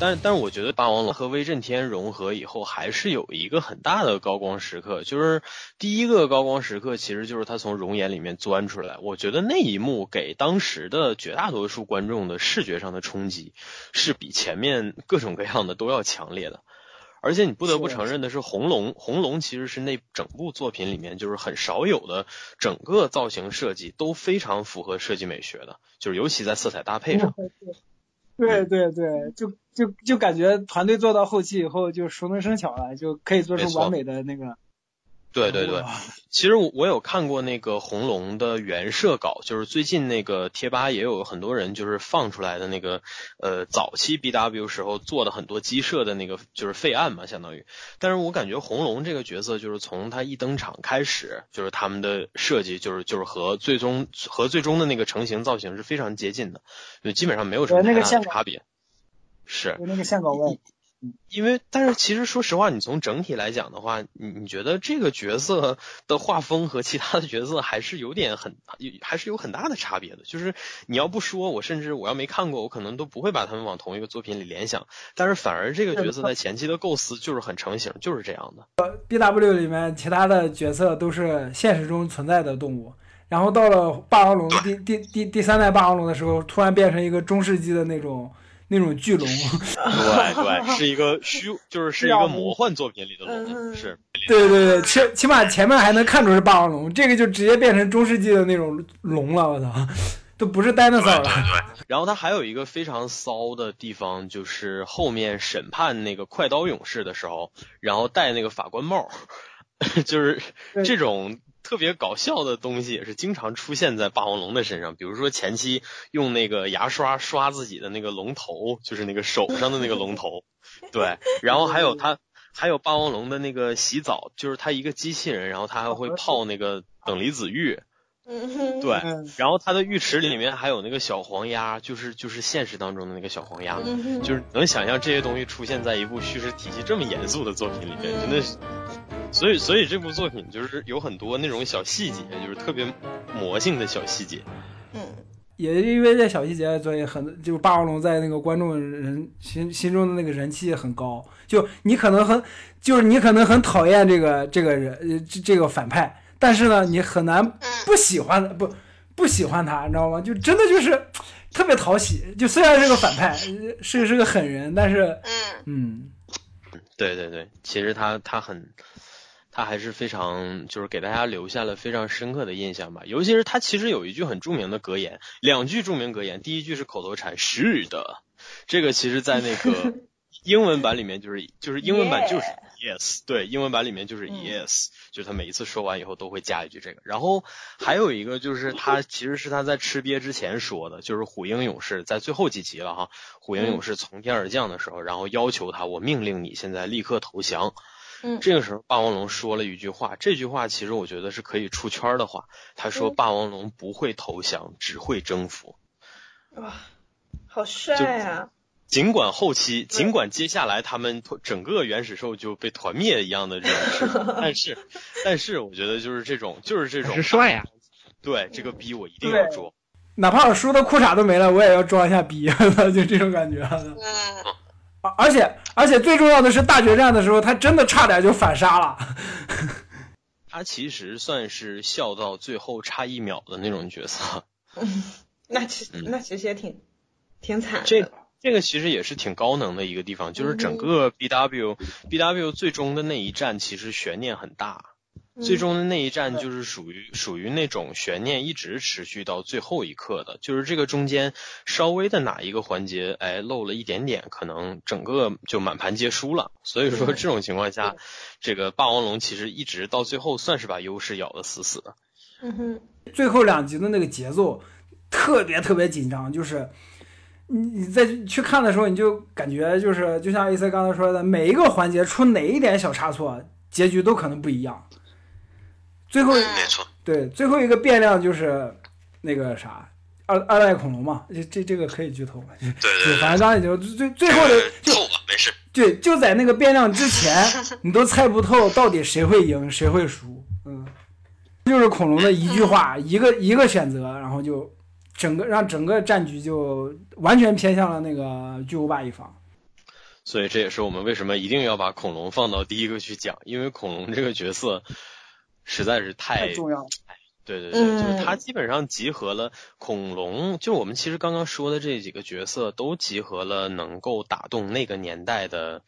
但但是我觉得霸王龙和威震天融合以后，还是有一个很大的高光时刻，就是第一个高光时刻，其实就是他从熔岩里面钻出来。我觉得那一幕给当时的绝大多数观众的视觉上的冲击，是比前面各种各样的都要强烈的。而且你不得不承认的是，红龙红龙其实是那整部作品里面就是很少有的，整个造型设计都非常符合设计美学的，就是尤其在色彩搭配上。对对对，就就就感觉团队做到后期以后就熟能生巧了，就可以做出完美的那个。对对对，其实我我有看过那个红龙的原设稿，就是最近那个贴吧也有很多人就是放出来的那个呃早期 B W 时候做的很多机设的那个就是废案嘛，相当于。但是我感觉红龙这个角色就是从他一登场开始，就是他们的设计就是就是和最终和最终的那个成型造型是非常接近的，就基本上没有什么太大的差别。是。那个线稿问。因为，但是其实说实话，你从整体来讲的话，你你觉得这个角色的画风和其他的角色还是有点很，还是有很大的差别的。就是你要不说，我甚至我要没看过，我可能都不会把他们往同一个作品里联想。但是反而这个角色在前期的构思就是很成型，就是这样的。呃 B W 里面其他的角色都是现实中存在的动物，然后到了霸王龙第第第第三代霸王龙的时候，突然变成一个中世纪的那种。那种巨龙，对对，是一个虚，就是是一个魔幻作品里的龙，是。对对对，起起码前面还能看出是霸王龙，这个就直接变成中世纪的那种龙了，我操，都不是 dinosaur 了。对对。然后它还有一个非常骚的地方，就是后面审判那个快刀勇士的时候，然后戴那个法官帽，就是这种。特别搞笑的东西也是经常出现在霸王龙的身上，比如说前期用那个牙刷刷自己的那个龙头，就是那个手上的那个龙头，对，然后还有他还有霸王龙的那个洗澡，就是他一个机器人，然后他还会泡那个等离子浴，对，然后他的浴池里面还有那个小黄鸭，就是就是现实当中的那个小黄鸭，就是能想象这些东西出现在一部叙事体系这么严肃的作品里面，真的是。所以，所以这部作品就是有很多那种小细节，就是特别魔性的小细节。嗯，也因为这小细节，所以很就是霸王龙在那个观众人心心中的那个人气很高。就你可能很，就是你可能很讨厌这个这个人，这这个反派，但是呢，你很难不喜欢不不喜欢他，你知道吗？就真的就是特别讨喜。就虽然是个反派，是是个狠人，但是嗯嗯，对对对，其实他他很。他还是非常，就是给大家留下了非常深刻的印象吧。尤其是他其实有一句很著名的格言，两句著名格言。第一句是口头禅“是的”，这个其实在那个 英文版里面就是就是英文版就是 yes，对，英文版里面就是 yes，就是他每一次说完以后都会加一句这个。然后还有一个就是他其实是他在吃瘪之前说的，就是虎鹰勇士在最后几集了哈，虎鹰勇士从天而降的时候，然后要求他，我命令你现在立刻投降。嗯，这个时候霸王龙说了一句话，这句话其实我觉得是可以出圈的话。他说：“霸王龙不会投降，只会征服。”哇，好帅啊！尽管后期，尽管接下来他们整个原始兽就被团灭一样的这种事，但是，但是我觉得就是这种，就是这种是帅呀。对，这个逼我一定要装，哪怕我输的裤衩都没了，我也要装一下逼，就这种感觉。嗯。而且而且最重要的是大决战的时候，他真的差点就反杀了。他其实算是笑到最后差一秒的那种角色。嗯，那其那其实也挺挺惨。这这个其实也是挺高能的一个地方，就是整个 B W B W 最终的那一战其实悬念很大。最终的那一战就是属于属于那种悬念一直持续到最后一刻的，就是这个中间稍微的哪一个环节哎漏了一点点，可能整个就满盘皆输了。所以说这种情况下，这个霸王龙其实一直到最后算是把优势咬得死死的。嗯哼，最后两集的那个节奏特别特别紧张，就是你你在去看的时候，你就感觉就是就像 AC 刚才说的，每一个环节出哪一点小差错，结局都可能不一样。最后，没错，对，最后一个变量就是那个啥，二二代恐龙嘛，这这这个可以剧透嘛？对对，反正刚才就最最后的就没事，对，就在那个变量之前，你都猜不透到底谁会赢谁会输，嗯，就是恐龙的一句话，一个一个选择，然后就整个让整个战局就完全偏向了那个巨无霸一方。所以这也是我们为什么一定要把恐龙放到第一个去讲，因为恐龙这个角色。实在是太重要了，对对对，就是它基本上集合了恐龙，就我们其实刚刚说的这几个角色，都集合了能够打动那个年代的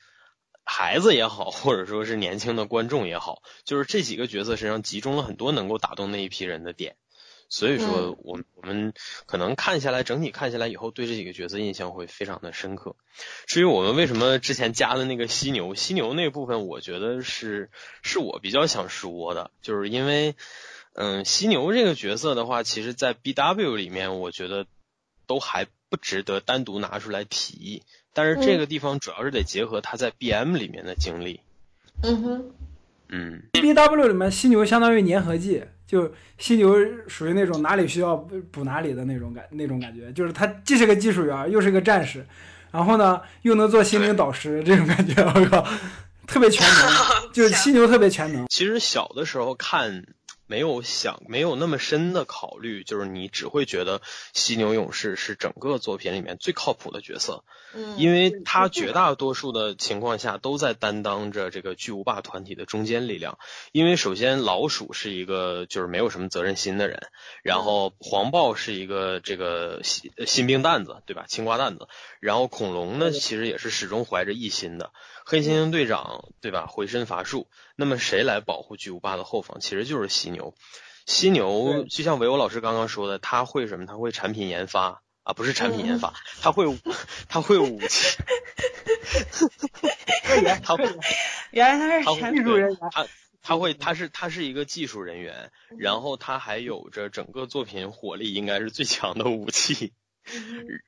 孩子也好，或者说是年轻的观众也好，就是这几个角色身上集中了很多能够打动那一批人的点。所以说，我我们可能看下来，整体看下来以后，对这几个角色印象会非常的深刻。至于我们为什么之前加的那个犀牛，犀牛那部分，我觉得是是我比较想说的，就是因为，嗯，犀牛这个角色的话，其实在 B W 里面，我觉得都还不值得单独拿出来提。但是这个地方主要是得结合他在 B M 里面的经历。嗯哼。嗯，B W 里面犀牛相当于粘合剂。就犀牛属于那种哪里需要补哪里的那种感那种感觉，就是他既是个技术员，又是个战士，然后呢又能做心灵导师，这种感觉我靠，特别全能，就是犀牛特别全能。其实小的时候看。没有想，没有那么深的考虑，就是你只会觉得犀牛勇士是整个作品里面最靠谱的角色，嗯，因为他绝大多数的情况下都在担当着这个巨无霸团体的中坚力量。因为首先老鼠是一个就是没有什么责任心的人，然后黄豹是一个这个新新兵蛋子，对吧？青瓜蛋子，然后恐龙呢其实也是始终怀着异心的。黑猩猩队长，对吧？回身乏术。那么谁来保护巨无霸的后方？其实就是犀牛。犀牛就像维欧老师刚刚说的，他会什么？他会产品研发啊，不是产品研发，他会他会武器。他会原来他是技术人员。他他会他是他是一个技术人员，然后他还有着整个作品火力应该是最强的武器，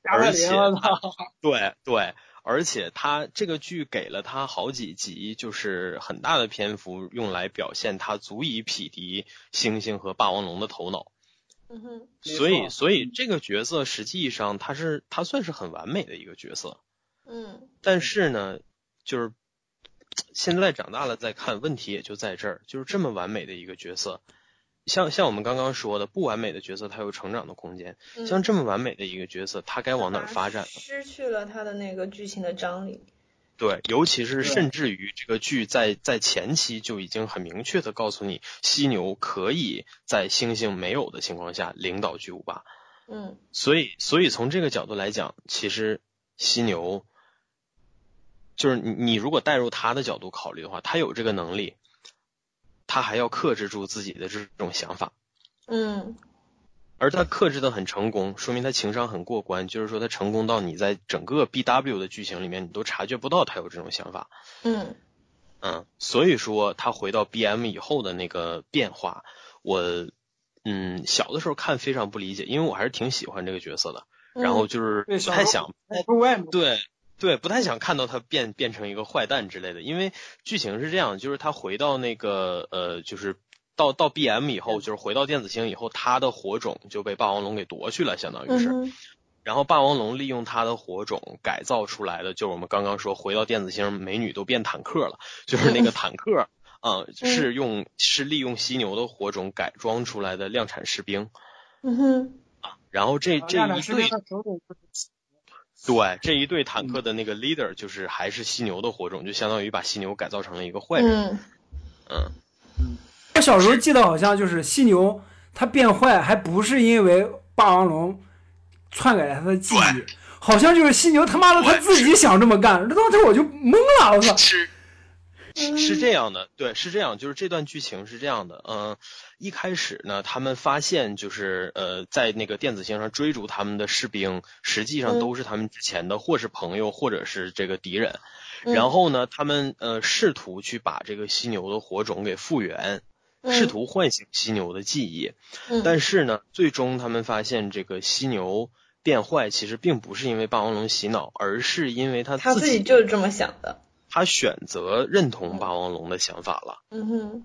而且对对。而且他这个剧给了他好几集，就是很大的篇幅用来表现他足以匹敌猩猩和霸王龙的头脑。嗯哼。所以，所以这个角色实际上他是他算是很完美的一个角色。嗯。但是呢，就是现在长大了再看，问题也就在这儿，就是这么完美的一个角色。像像我们刚刚说的，不完美的角色，他有成长的空间。像这么完美的一个角色，他该往哪儿发展？失去了他的那个剧情的张力。对，尤其是甚至于这个剧在在前期就已经很明确的告诉你，犀牛可以在猩猩没有的情况下领导巨无霸。嗯。所以，所以从这个角度来讲，其实犀牛就是你，你如果带入他的角度考虑的话，他有这个能力。他还要克制住自己的这种想法，嗯，而他克制的很成功，说明他情商很过关。就是说，他成功到你在整个 B W 的剧情里面，你都察觉不到他有这种想法。嗯嗯，所以说他回到 B M 以后的那个变化，我嗯小的时候看非常不理解，因为我还是挺喜欢这个角色的。然后就是不太想，对。对，不太想看到他变变成一个坏蛋之类的，因为剧情是这样，就是他回到那个呃，就是到到 B M 以后，就是回到电子星以后，他的火种就被霸王龙给夺去了，相当于是。然后霸王龙利用他的火种改造出来的，就是我们刚刚说回到电子星，美女都变坦克了，就是那个 坦克啊，是用是利用犀牛的火种改装出来的量产士兵。嗯哼。啊，然后这这一队。对，这一队坦克的那个 leader 就是还是犀牛的火种，就相当于把犀牛改造成了一个坏人。嗯嗯。我小时候记得好像就是犀牛它变坏还不是因为霸王龙篡改了他的记忆，好像就是犀牛他妈的他自己想这么干，这当时我就懵了，我操！是是是这样的，对，是这样，就是这段剧情是这样的，嗯。一开始呢，他们发现就是呃，在那个电子星上追逐他们的士兵，实际上都是他们之前的或是朋友，或者是这个敌人。然后呢，他们呃试图去把这个犀牛的火种给复原，试图唤醒犀牛的记忆。但是呢，最终他们发现这个犀牛变坏，其实并不是因为霸王龙洗脑，而是因为他他自己就是这么想的。他选择认同霸王龙的想法了。嗯哼。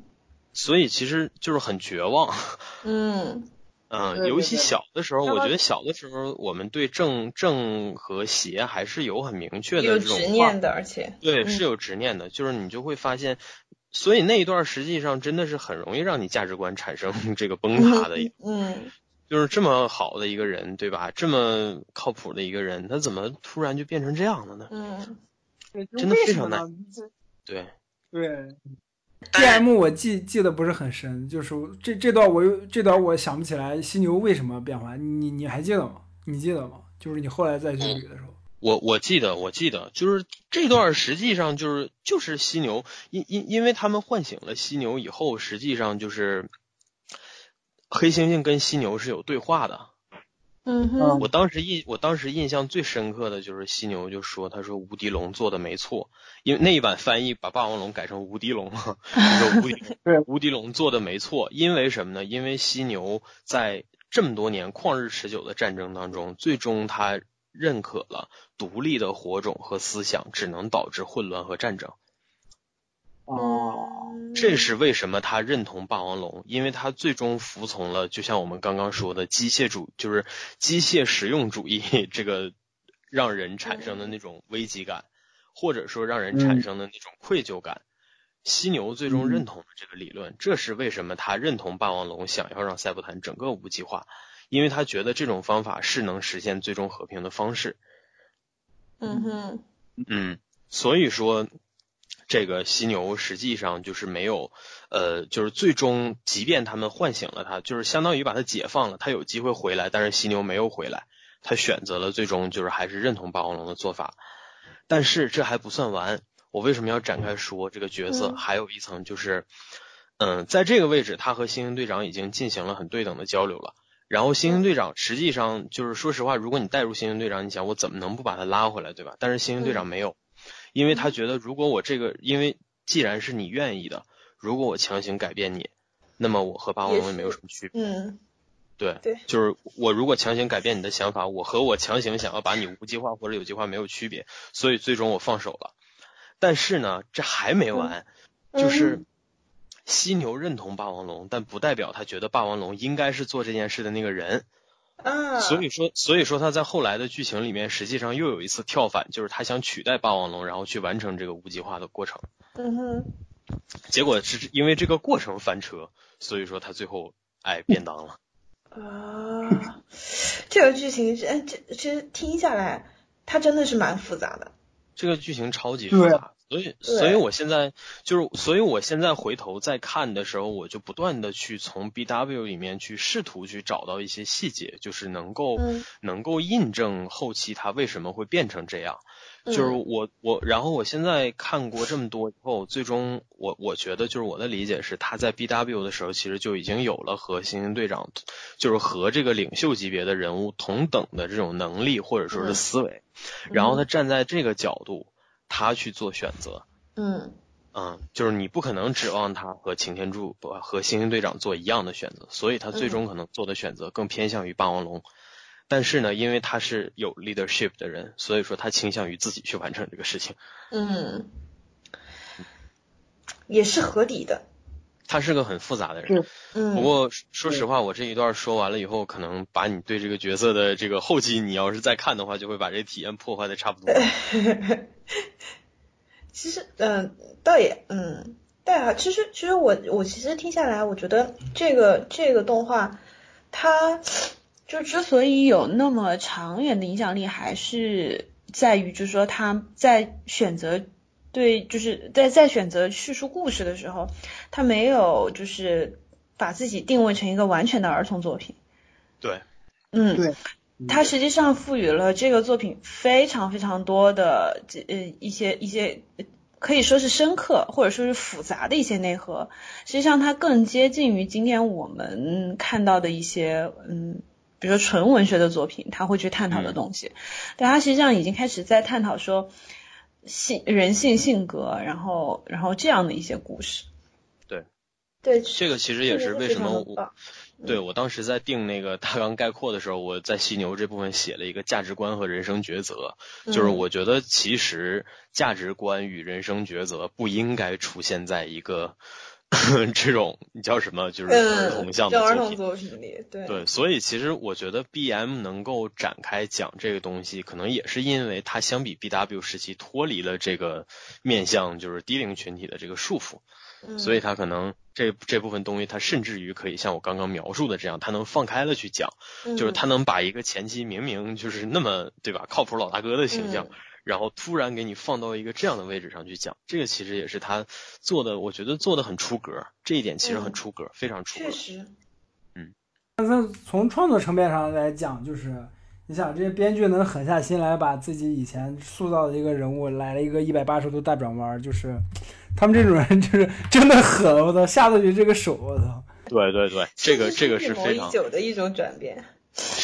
所以其实就是很绝望，嗯 嗯，尤其小的时候，我觉得小的时候我们对正正和邪还是有很明确的这种执念的，而且对是有执念的，就是你就会发现，所以那一段实际上真的是很容易让你价值观产生这个崩塌的，嗯，就是这么好的一个人，对吧？这么靠谱的一个人，他怎么突然就变成这样了呢？嗯，真的非常难，对对。D M 我记记得不是很深，就是这这段我又这段我想不起来犀牛为什么变化，你你还记得吗？你记得吗？就是你后来再去捋的时候，我我记得我记得就是这段实际上就是就是犀牛，因因因为他们唤醒了犀牛以后，实际上就是黑猩猩跟犀牛是有对话的。嗯哼，我当时印我当时印象最深刻的就是犀牛就说他说无敌龙做的没错，因为那一版翻译把霸王龙改成无敌龙了，说无敌 无敌龙做的没错，因为什么呢？因为犀牛在这么多年旷日持久的战争当中，最终他认可了独立的火种和思想只能导致混乱和战争。哦，这是为什么他认同霸王龙？因为他最终服从了，就像我们刚刚说的机械主，就是机械实用主义 这个让人产生的那种危机感，或者说让人产生的那种愧疚感。犀牛最终认同了这个理论，这是为什么他认同霸王龙想要让赛博坦整个无机化，因为他觉得这种方法是能实现最终和平的方式。嗯哼，嗯，所以说。这个犀牛实际上就是没有，呃，就是最终，即便他们唤醒了他，就是相当于把他解放了，他有机会回来，但是犀牛没有回来，他选择了最终就是还是认同霸王龙的做法。但是这还不算完，我为什么要展开说这个角色？还有一层就是，嗯，在这个位置，他和猩猩队长已经进行了很对等的交流了。然后猩猩队长实际上就是说实话，如果你带入猩猩队长，你想我怎么能不把他拉回来，对吧？但是猩猩队长没有。因为他觉得，如果我这个，因为既然是你愿意的，如果我强行改变你，那么我和霸王龙也没有什么区别。嗯，对，对，就是我如果强行改变你的想法，我和我强行想要把你无计划或者有计划没有区别，所以最终我放手了。但是呢，这还没完，就是犀牛认同霸王龙，但不代表他觉得霸王龙应该是做这件事的那个人。啊，所以说，所以说他在后来的剧情里面，实际上又有一次跳反，就是他想取代霸王龙，然后去完成这个无极化的过程。嗯哼。结果是因为这个过程翻车，所以说他最后哎便当了。啊，这个剧情是，这其实听下来，它真的是蛮复杂的。这个剧情超级复杂。所以，所以我现在就是，所以我现在回头再看的时候，我就不断的去从 B W 里面去试图去找到一些细节，就是能够能够印证后期他为什么会变成这样。就是我我，然后我现在看过这么多以后，最终我我觉得就是我的理解是，他在 B W 的时候其实就已经有了和猩猩队长，就是和这个领袖级别的人物同等的这种能力或者说是思维，然后他站在这个角度。他去做选择，嗯嗯，就是你不可能指望他和擎天柱不和星星队长做一样的选择，所以他最终可能做的选择更偏向于霸王龙。但是呢，因为他是有 leadership 的人，所以说他倾向于自己去完成这个事情。嗯，也是合理的。他是个很复杂的人，嗯。不过说实话，我这一段说完了以后，可能把你对这个角色的这个后期，你要是再看的话，就会把这体验破坏的差不多。其实，嗯，倒也，嗯，但啊，其实，其实我我其实听下来，我觉得这个这个动画，它就之所以有那么长远的影响力，还是在于，就是说他在选择。对，就是在在选择叙述故事的时候，他没有就是把自己定位成一个完全的儿童作品。对，嗯，对，他实际上赋予了这个作品非常非常多的这呃一些一些可以说是深刻或者说是复杂的一些内核。实际上，它更接近于今天我们看到的一些嗯，比如说纯文学的作品，他会去探讨的东西。但他实际上已经开始在探讨说。性人性性格，然后然后这样的一些故事，对，对，这个其实也是为什么我，对我当时在定那个大纲概括的时候，我在犀牛这部分写了一个价值观和人生抉择，就是我觉得其实价值观与人生抉择不应该出现在一个。这种你叫什么？就是儿童向的作品里，对对，所以其实我觉得 B M 能够展开讲这个东西，可能也是因为它相比 B W 时期脱离了这个面向就是低龄群体的这个束缚，所以它可能这这部分东西，它甚至于可以像我刚刚描述的这样，它能放开了去讲，就是它能把一个前期明明就是那么对吧靠谱老大哥的形象。然后突然给你放到一个这样的位置上去讲，这个其实也是他做的，我觉得做的很出格，这一点其实很出格，非常出格。确实，嗯。那从创作层面上来讲，就是你想这些编剧能狠下心来把自己以前塑造的一个人物来了一个一百八十度大转弯，就是他们这种人 就是真的狠，我操，下得去这个手，我操。对对对，这个这个是非常久的一种转变。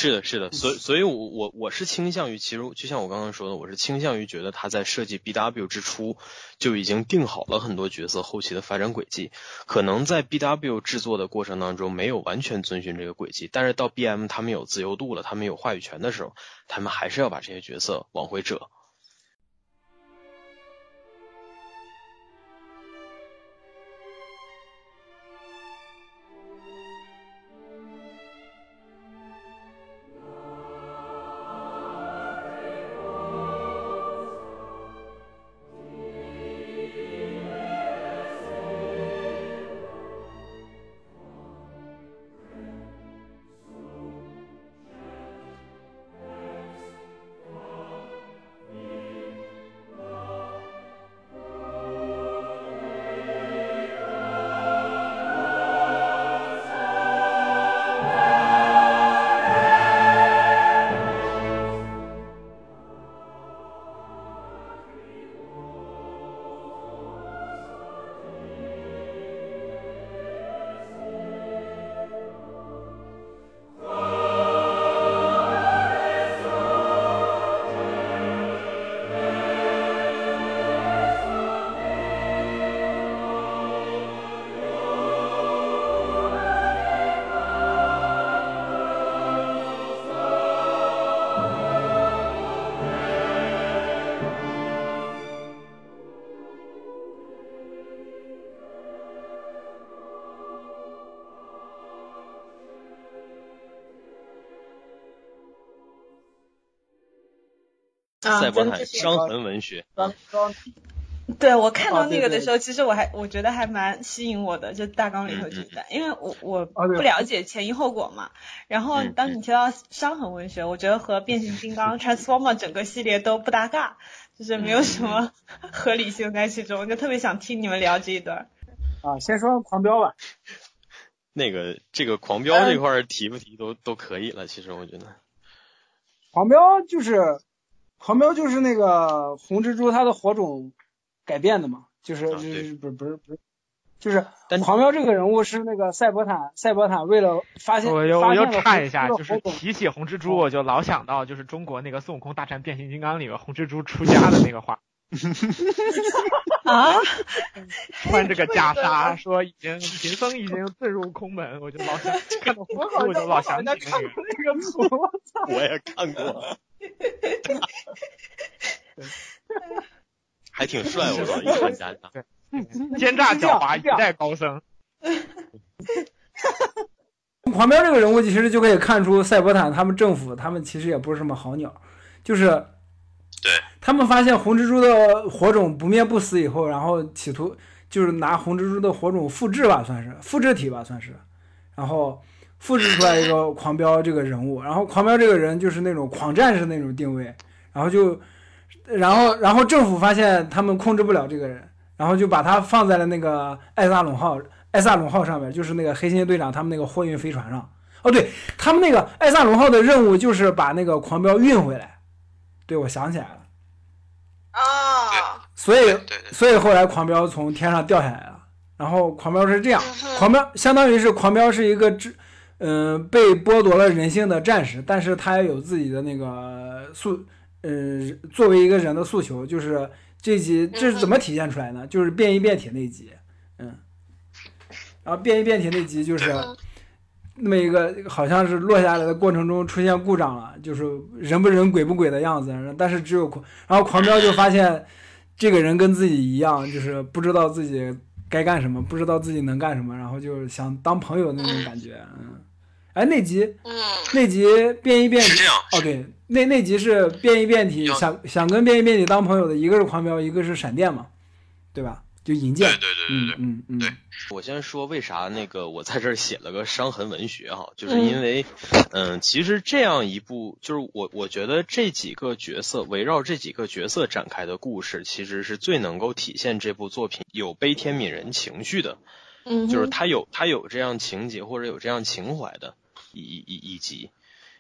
是的，是的，所以，所以，我我我是倾向于，其实就像我刚刚说的，我是倾向于觉得他在设计 B W 之初就已经定好了很多角色后期的发展轨迹，可能在 B W 制作的过程当中没有完全遵循这个轨迹，但是到 B M 他们有自由度了，他们有话语权的时候，他们还是要把这些角色往回折。伤痕文学，对我看到那个的时候，其实我还我觉得还蛮吸引我的，就大纲里头这一段，因为我我不了解前因后果嘛。然后当你提到伤痕文学，我觉得和变形金刚 Transformer 整个系列都不搭嘎，就是没有什么 合理性在其中，就特别想听你们聊这一段。啊，先说狂飙吧。那个这个狂飙这块提不提都都可以了，其实我觉得。狂飙就是。狂飙就是那个红蜘蛛它的火种改变的嘛，就是就是不是不是不是，就是狂飙这个人物是那个赛博坦赛博坦为了发现我又我又插一下，就是提起红蜘蛛我就老想到就是中国那个孙悟空大战变形金刚里面红蜘蛛出家的那个画。啊！穿这个袈裟，说已经贫僧已经遁入空门，我就老想看到我好像老想起那个图，我也看过，还挺帅，我说 一穿袈裟，奸诈狡猾，一代高僧。旁边这个人物其实就可以看出，赛博坦他们政府他们其实也不是什么好鸟，就是，对，他们发现红蜘蛛的火种不灭不死以后，然后企图就是拿红蜘蛛的火种复制吧，算是复制体吧，算是，然后复制出来一个狂飙这个人物，然后狂飙这个人就是那种狂战士那种定位，然后就，然后然后政府发现他们控制不了这个人，然后就把他放在了那个艾萨隆号。艾萨隆号上面就是那个黑猩猩队长他们那个货运飞船上，哦，对他们那个艾萨隆号的任务就是把那个狂飙运回来。对，我想起来了。啊。所以，所以后来狂飙从天上掉下来了。然后狂飙是这样，狂飙相当于是狂飙是一个只，嗯，被剥夺了人性的战士，但是他也有自己的那个诉，嗯，作为一个人的诉求，就是这集这是怎么体现出来呢？就是变异变体那集，嗯。然后变异变体那集就是那么一个，好像是落下来的过程中出现故障了，就是人不人鬼不鬼的样子。但是只有狂，然后狂飙就发现这个人跟自己一样，就是不知道自己该干什么，不知道自己能干什么，然后就想当朋友那种感觉。嗯，哎，那集，嗯。那集变异变体，哦对，那那集是变异变体想想跟变异变体当朋友的一个是狂飙，一个是闪电嘛，对吧？就引荐，对对对对对，嗯嗯，对。我先说为啥那个我在这儿写了个伤痕文学哈，就是因为，嗯，其实这样一部就是我我觉得这几个角色围绕这几个角色展开的故事，其实是最能够体现这部作品有悲天悯人情绪的，嗯，就是他有他有这样情节或者有这样情怀的一一一集，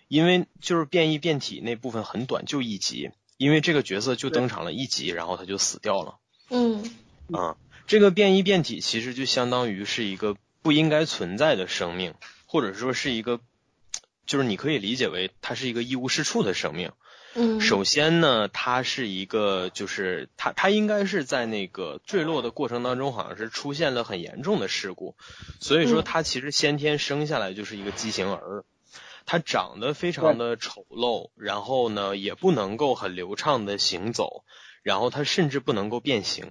因为就是变异变体那部分很短，就一集，因为这个角色就登场了一集，然后他就死掉了，嗯。啊，这个变异变体其实就相当于是一个不应该存在的生命，或者说是一个，就是你可以理解为它是一个一无是处的生命。嗯，首先呢，它是一个，就是它它应该是在那个坠落的过程当中，好像是出现了很严重的事故，所以说它其实先天生下来就是一个畸形儿，它长得非常的丑陋，然后呢也不能够很流畅的行走，然后它甚至不能够变形。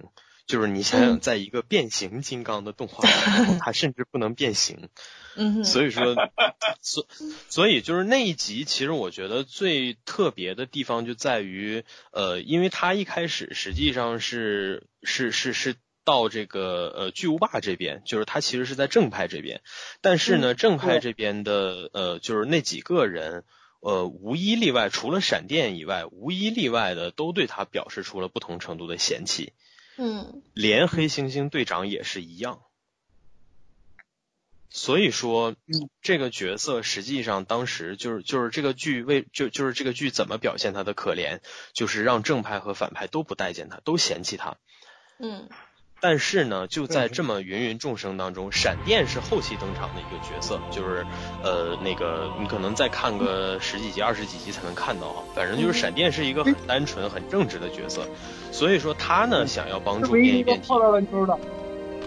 就是你想想，在一个变形金刚的动画里，它甚至不能变形。嗯，所以说，所所以就是那一集，其实我觉得最特别的地方就在于，呃，因为他一开始实际上是是是是到这个呃巨无霸这边，就是他其实是在正派这边，但是呢，正派这边的呃就是那几个人，呃，无一例外，除了闪电以外，无一例外的都对他表示出了不同程度的嫌弃。嗯，连黑猩猩队长也是一样，所以说，这个角色实际上当时就是就是这个剧为就就是这个剧怎么表现他的可怜，就是让正派和反派都不待见他，都嫌弃他。嗯。但是呢，就在这么芸芸众生当中，闪电是后期登场的一个角色，就是呃那个你可能再看个十几集、二十几集才能看到啊。反正就是闪电是一个很单纯、很正直的角色，所以说他呢想要帮助变异变体。泡到的。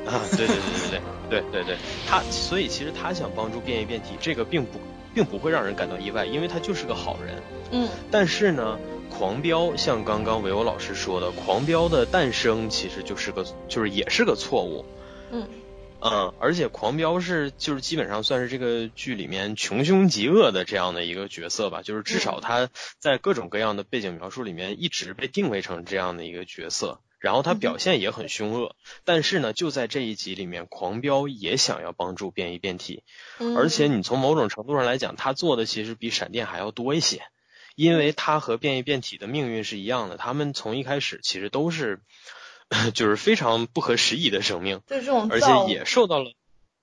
啊，对对对对对对对对，他所以其实他想帮助变异变体，这个并不并不会让人感到意外，因为他就是个好人。嗯。但是呢。狂飙像刚刚维欧老师说的，狂飙的诞生其实就是个，就是也是个错误。嗯嗯，而且狂飙是就是基本上算是这个剧里面穷凶极恶的这样的一个角色吧，就是至少他在各种各样的背景描述里面一直被定位成这样的一个角色，然后他表现也很凶恶。但是呢，就在这一集里面，狂飙也想要帮助变异变体，而且你从某种程度上来讲，他做的其实比闪电还要多一些。因为他和变异变体的命运是一样的，他们从一开始其实都是，就是非常不合时宜的生命，就这种，而且也受到了，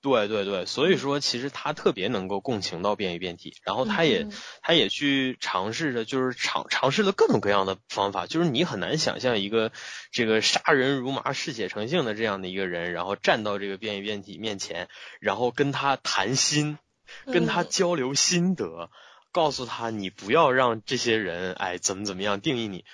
对对对，所以说其实他特别能够共情到变异变体，然后他也他也去尝试着，就是尝尝试了各种各样的方法，就是你很难想象一个这个杀人如麻、嗜血成性的这样的一个人，然后站到这个变异变体面前，然后跟他谈心，跟他交流心得。告诉他，你不要让这些人，哎，怎么怎么样定义你，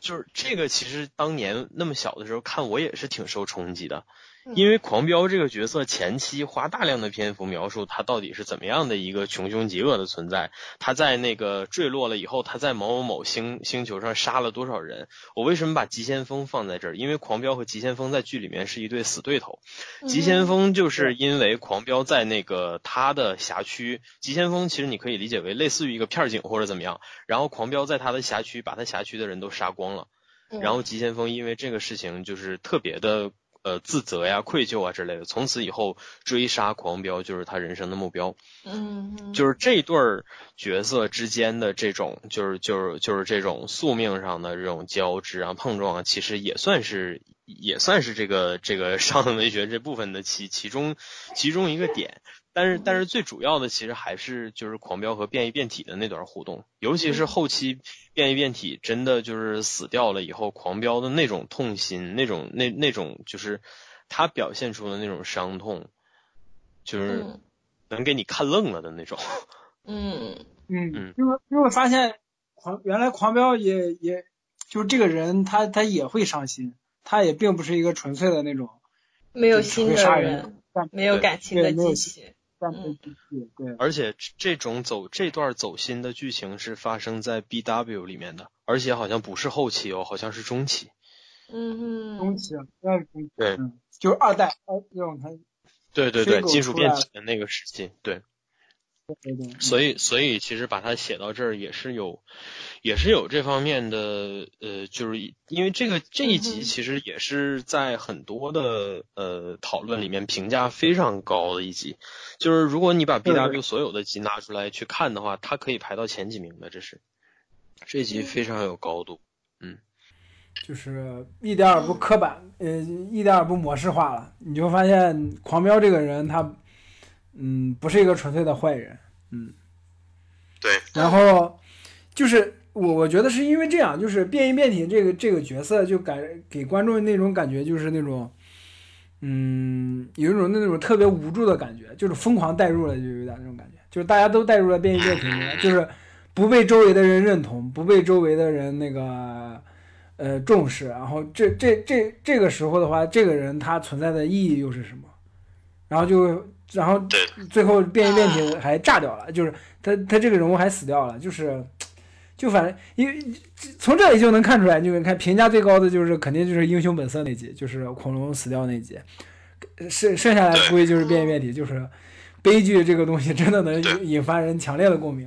就是这个，其实当年那么小的时候看，我也是挺受冲击的。因为狂飙这个角色前期花大量的篇幅描述他到底是怎么样的一个穷凶极恶的存在，他在那个坠落了以后，他在某某某星星球上杀了多少人。我为什么把急先锋放在这儿？因为狂飙和急先锋在剧里面是一对死对头。急先锋就是因为狂飙在那个他的辖区，急先锋其实你可以理解为类似于一个片警或者怎么样。然后狂飙在他的辖区把他辖区的人都杀光了，然后急先锋因为这个事情就是特别的。呃，自责呀、愧疚啊之类的，从此以后追杀狂飙就是他人生的目标。嗯，就是这对儿角色之间的这种，就是就是就是这种宿命上的这种交织啊、碰撞啊，其实也算是也算是这个这个上文学这部分的其其中其中一个点。但是，但是最主要的其实还是就是狂飙和变异变体的那段互动，尤其是后期变异变体真的就是死掉了以后，狂飙的那种痛心，那种那那种就是他表现出的那种伤痛，就是能给你看愣了的那种。嗯。嗯。嗯，因为因为发现狂原来狂飙也也就是这个人，他他也会伤心，他也并不是一个纯粹的那种没有心的人，没有感情的机器。对，而且这种走这段走心的剧情是发生在 B W 里面的，而且好像不是后期哦，好像是中期。嗯嗯，中期，那是中期。对，就是二代。对对对，金属变体的那个时期，对。所以，所以其实把它写到这儿也是有。也是有这方面的，呃，就是因为这个这一集其实也是在很多的呃讨论里面评价非常高的一集，就是如果你把 B W 所有的集拿出来去看的话，它可以排到前几名的，这是。这集非常有高度，嗯，就是一点儿不刻板，呃，一点儿不模式化了，你就发现狂飙这个人他，嗯，不是一个纯粹的坏人，嗯，对，然后就是。我我觉得是因为这样，就是变异变体这个这个角色就感给观众那种感觉，就是那种，嗯，有一种那种特别无助的感觉，就是疯狂代入了，就有点那种感觉，就是大家都代入了变异变体，就是不被周围的人认同，不被周围的人那个呃重视，然后这这这这个时候的话，这个人他存在的意义又是什么？然后就然后最后变异变体还炸掉了，就是他他这个人物还死掉了，就是。就反正，因为从这里就能看出来，就看评价最高的就是肯定就是《英雄本色》那集，就是恐龙死掉那集，剩剩下来估计就是变异变体，就是悲剧这个东西真的能引发人强烈的共鸣。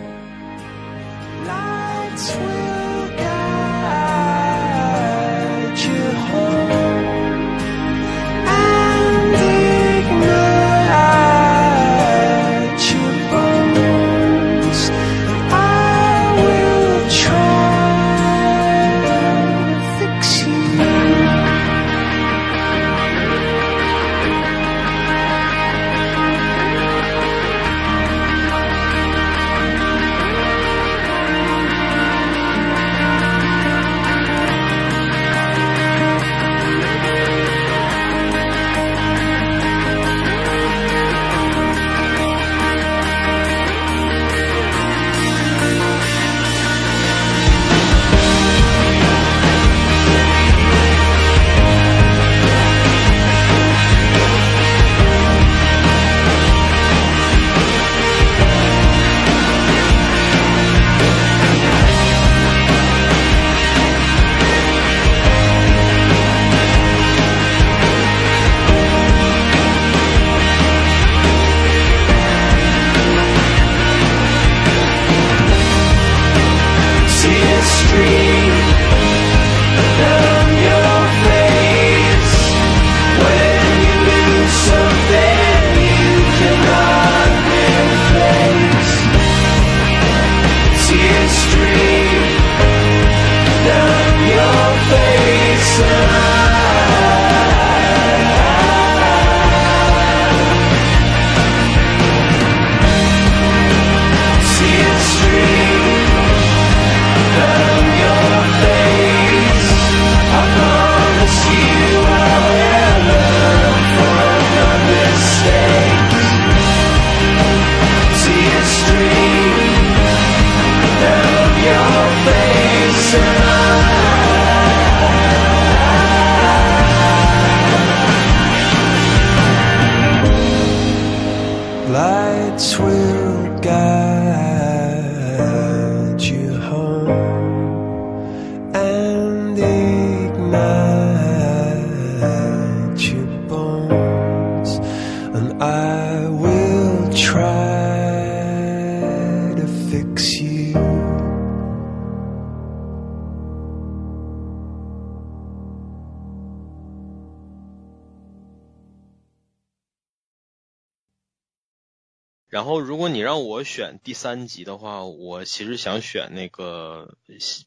然后，如果你让我选第三集的话，我其实想选那个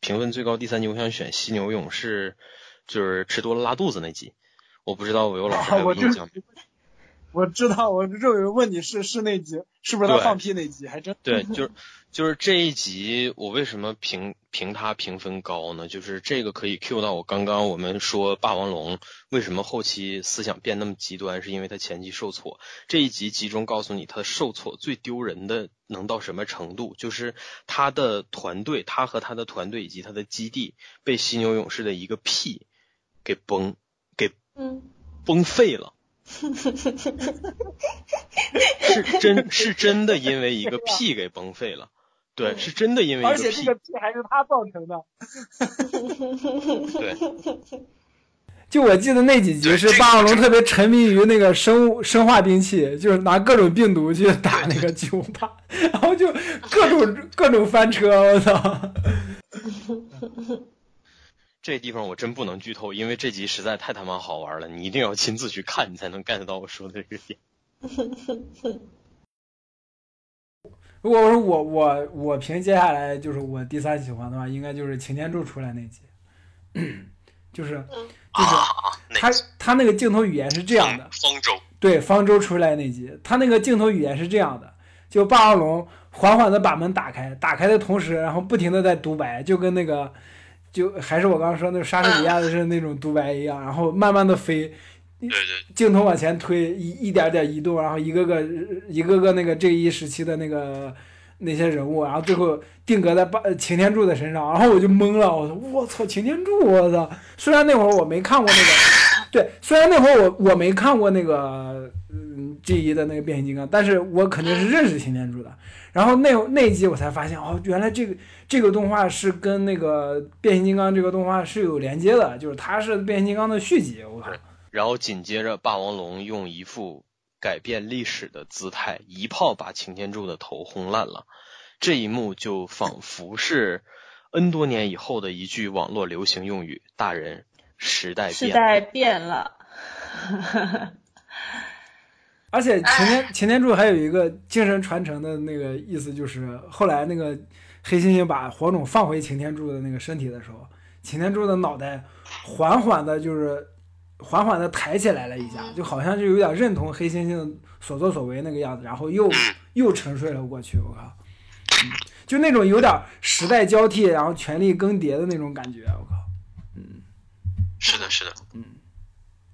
评分最高第三集，我想选犀牛勇士，就是吃多了拉肚子那集。我不知道韦欧老师有印象没？我知道，我这有人问你是是那集，是不是他放屁那集？还真对，就是就是这一集，我为什么评评他评分高呢？就是这个可以 Q 到我刚刚我们说霸王龙为什么后期思想变那么极端，是因为他前期受挫。这一集集中告诉你他受挫最丢人的能到什么程度，就是他的团队，他和他的团队以及他的基地被犀牛勇士的一个屁给崩给崩废了。是真是真的，因为一个屁给崩废了。对，是真的因为。而且这个屁还是他造成的。对。就我记得那几集是霸王龙特别沉迷于那个生物生化兵器，就是拿各种病毒去打那个巨无霸，然后就各种各种翻车，我操。这地方我真不能剧透，因为这集实在太他妈好玩了，你一定要亲自去看，你才能 get 到我说的这个点。如果说我我我评接下来就是我第三喜欢的话，应该就是擎天柱出来那集，就是就是他他那个镜头语言是这样的，方舟。对方舟出来那集，他那个镜头语言是这样的，就霸王龙缓缓的把门打开，打开的同时，然后不停的在独白，就跟那个。就还是我刚刚说那个莎士比亚的是那种独白一样，然后慢慢的飞，镜头往前推，一一点点移动，然后一个个一个个那个这一时期的那个那些人物，然后最后定格在八擎天柱的身上，然后我就懵了，我说我操擎天柱，我操！虽然那会儿我没看过那个，对，虽然那会儿我我没看过那个嗯 G 一的那个变形金刚，但是我肯定是认识擎天柱的。然后那那一集我才发现，哦，原来这个这个动画是跟那个变形金刚这个动画是有连接的，就是它是变形金刚的续集。我靠！然后紧接着霸王龙用一副改变历史的姿态，一炮把擎天柱的头轰烂了。这一幕就仿佛是 N 多年以后的一句网络流行用语：“大人，时代变。”时代变了。而且 擎天擎天柱还有一个精神传承的那个意思，就是后来那个黑猩猩把火种放回擎天柱的那个身体的时候，擎天柱的脑袋缓缓的，就是缓缓的抬起来了一下，就好像就有点认同黑猩猩所作所为那个样子，然后又又沉睡了过去。我靠，就那种有点时代交替，然后权力更迭的那种感觉。我靠，嗯，是的，是的，嗯，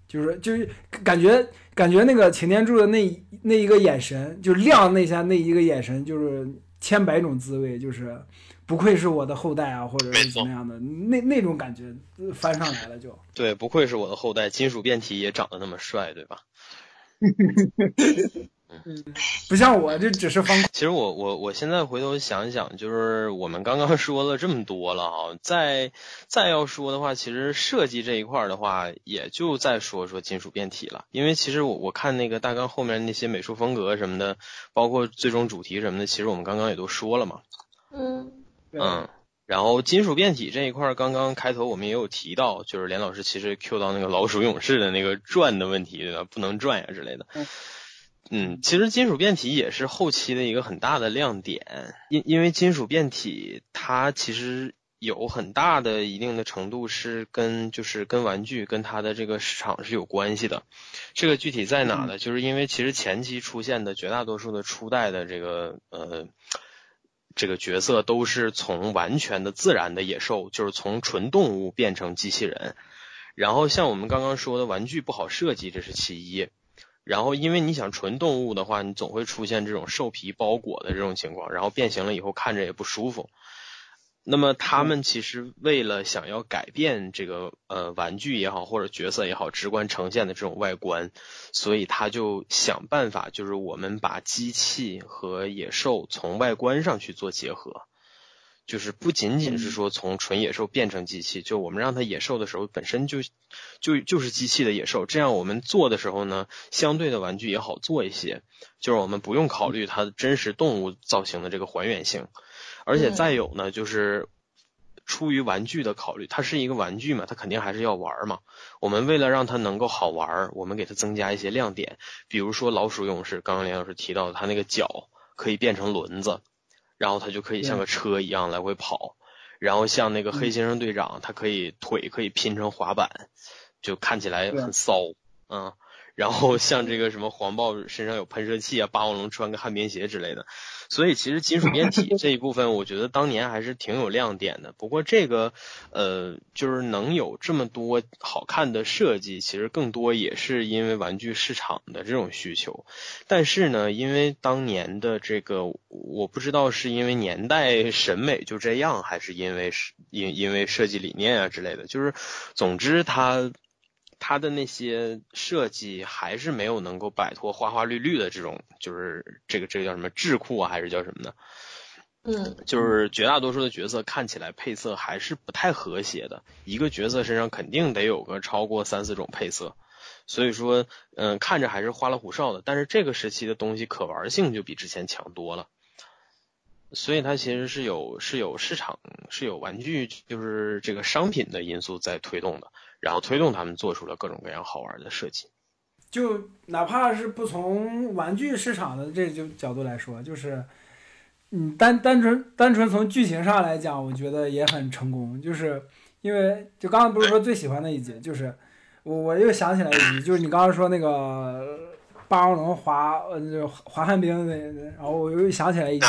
就是就是感觉。感觉那个擎天柱的那那一个眼神，就亮那下那一个眼神，就是千百种滋味，就是不愧是我的后代啊，或者是怎么样的，那那种感觉翻上来了就。对，不愧是我的后代，金属变体也长得那么帅，对吧？嗯，不像我，这只是方。其实我我我现在回头想想，就是我们刚刚 说了这么多了啊，再再要说的话，其实设计这一块的话，也就再说说金属变体了。因为其实我我看那个大纲后面那些美术风格什么的，包括最终主题什么的，其实我们刚刚也都说了嘛。嗯。嗯。然后金属变体这一块，刚刚开头我们也有提到，就是连老师其实 Q 到那个老鼠勇士的那个转的问题，对吧？不能转呀之类的。嗯，其实金属变体也是后期的一个很大的亮点，因因为金属变体它其实有很大的一定的程度是跟就是跟玩具跟它的这个市场是有关系的。这个具体在哪呢？就是因为其实前期出现的绝大多数的初代的这个呃这个角色都是从完全的自然的野兽，就是从纯动物变成机器人。然后像我们刚刚说的玩具不好设计，这是其一。然后，因为你想纯动物的话，你总会出现这种兽皮包裹的这种情况，然后变形了以后看着也不舒服。那么他们其实为了想要改变这个呃玩具也好或者角色也好直观呈现的这种外观，所以他就想办法，就是我们把机器和野兽从外观上去做结合，就是不仅仅是说从纯野兽变成机器，就我们让它野兽的时候本身就就就是机器的野兽，这样我们做的时候呢，相对的玩具也好做一些，就是我们不用考虑它真实动物造型的这个还原性。而且再有呢，就是出于玩具的考虑，它是一个玩具嘛，它肯定还是要玩嘛。我们为了让它能够好玩，我们给它增加一些亮点，比如说老鼠勇士，刚刚林老师提到，它那个脚可以变成轮子，然后它就可以像个车一样来回跑。然后像那个黑先生队长，他可以腿可以拼成滑板，就看起来很骚，嗯。然后像这个什么黄豹身上有喷射器啊，霸王龙穿个旱冰鞋之类的。所以其实金属变体这一部分，我觉得当年还是挺有亮点的。不过这个，呃，就是能有这么多好看的设计，其实更多也是因为玩具市场的这种需求。但是呢，因为当年的这个，我不知道是因为年代审美就这样，还是因为是因因为设计理念啊之类的，就是总之它。它的那些设计还是没有能够摆脱花花绿绿的这种，就是这个这个叫什么智库啊，还是叫什么呢？嗯，就是绝大多数的角色看起来配色还是不太和谐的，一个角色身上肯定得有个超过三四种配色，所以说，嗯，看着还是花里胡哨的。但是这个时期的东西可玩性就比之前强多了，所以它其实是有是有市场是有玩具就是这个商品的因素在推动的。然后推动他们做出了各种各样好玩的设计，就哪怕是不从玩具市场的这就角度来说，就是，嗯，单单纯单纯从剧情上来讲，我觉得也很成功。就是因为就刚刚不是说最喜欢的一集，就是我我又想起来一集，就是你刚刚说那个霸王龙滑呃滑旱冰那，然后我又想起来一集，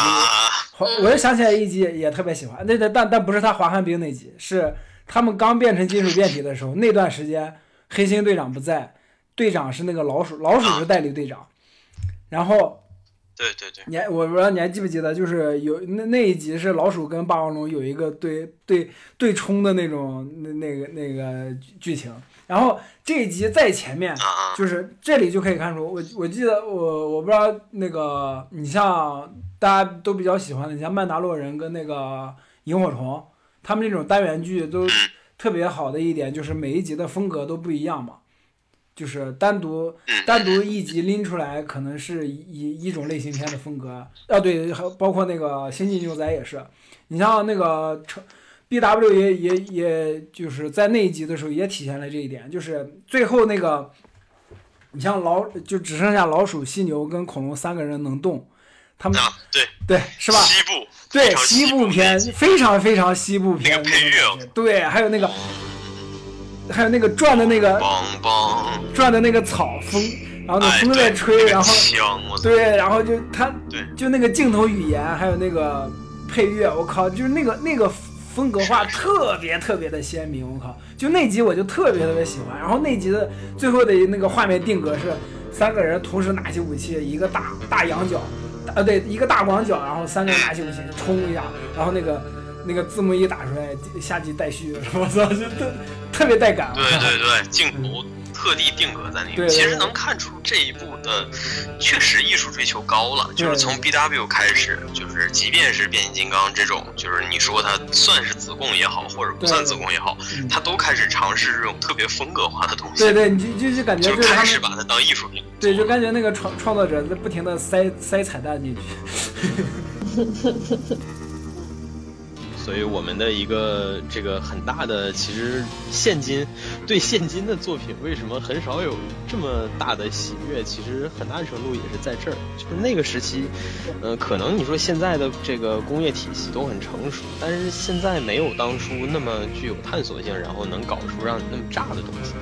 我又想起来一集也特别喜欢，那那但但不是他滑旱冰那集，是。他们刚变成金属变体的时候，那段时间黑心队长不在，队长是那个老鼠，老鼠是代理队长。然后，对对对，你我不知道你还记不记得，就是有那那一集是老鼠跟霸王龙有一个对对对冲的那种那那个那个剧情。然后这一集在前面，就是这里就可以看出，我我记得我我不知道那个你像大家都比较喜欢的，你像曼达洛人跟那个萤火虫。他们这种单元剧都特别好的一点就是每一集的风格都不一样嘛，就是单独单独一集拎出来可能是一一种类型片的风格。啊，对，还包括那个《星际牛仔》也是，你像那个成 B W 也也也就是在那一集的时候也体现了这一点，就是最后那个你像老就只剩下老鼠、犀牛跟恐龙三个人能动，他们对对是吧？西部。对西部片非常非常西部片，对，还有那个，还有那个转的那个，转的那个草风，然后那风在吹，然后对，然后就他，就那个镜头语言，还有那个配乐，我靠，就是那个那个风格化特别特别的鲜明，我靠，就那集我就特别特别喜欢，然后那集的最后的那个画面定格是三个人同时拿起武器，一个大大羊角。啊，对，一个大广角，然后三个人拿起武器冲一下，然后那个那个字幕一打出来，下集待续，我操，就特特别带感。对对对，镜头。特地定格在那个，其实能看出这一部的确实艺术追求高了。就是从 B W 开始，就是即便是变形金刚这种，就是你说它算是子贡也好，或者不算子贡也好，它都开始尝试这种特别风格化的东西。对对，你就就感觉就开始把它当艺术品。对，就感觉那个创创作者在不停的塞塞彩蛋进去。所以我们的一个这个很大的，其实现今对现今的作品为什么很少有这么大的喜悦？其实很大程度也是在这儿，就是那个时期，呃，可能你说现在的这个工业体系都很成熟，但是现在没有当初那么具有探索性，然后能搞出让你那么炸的东西。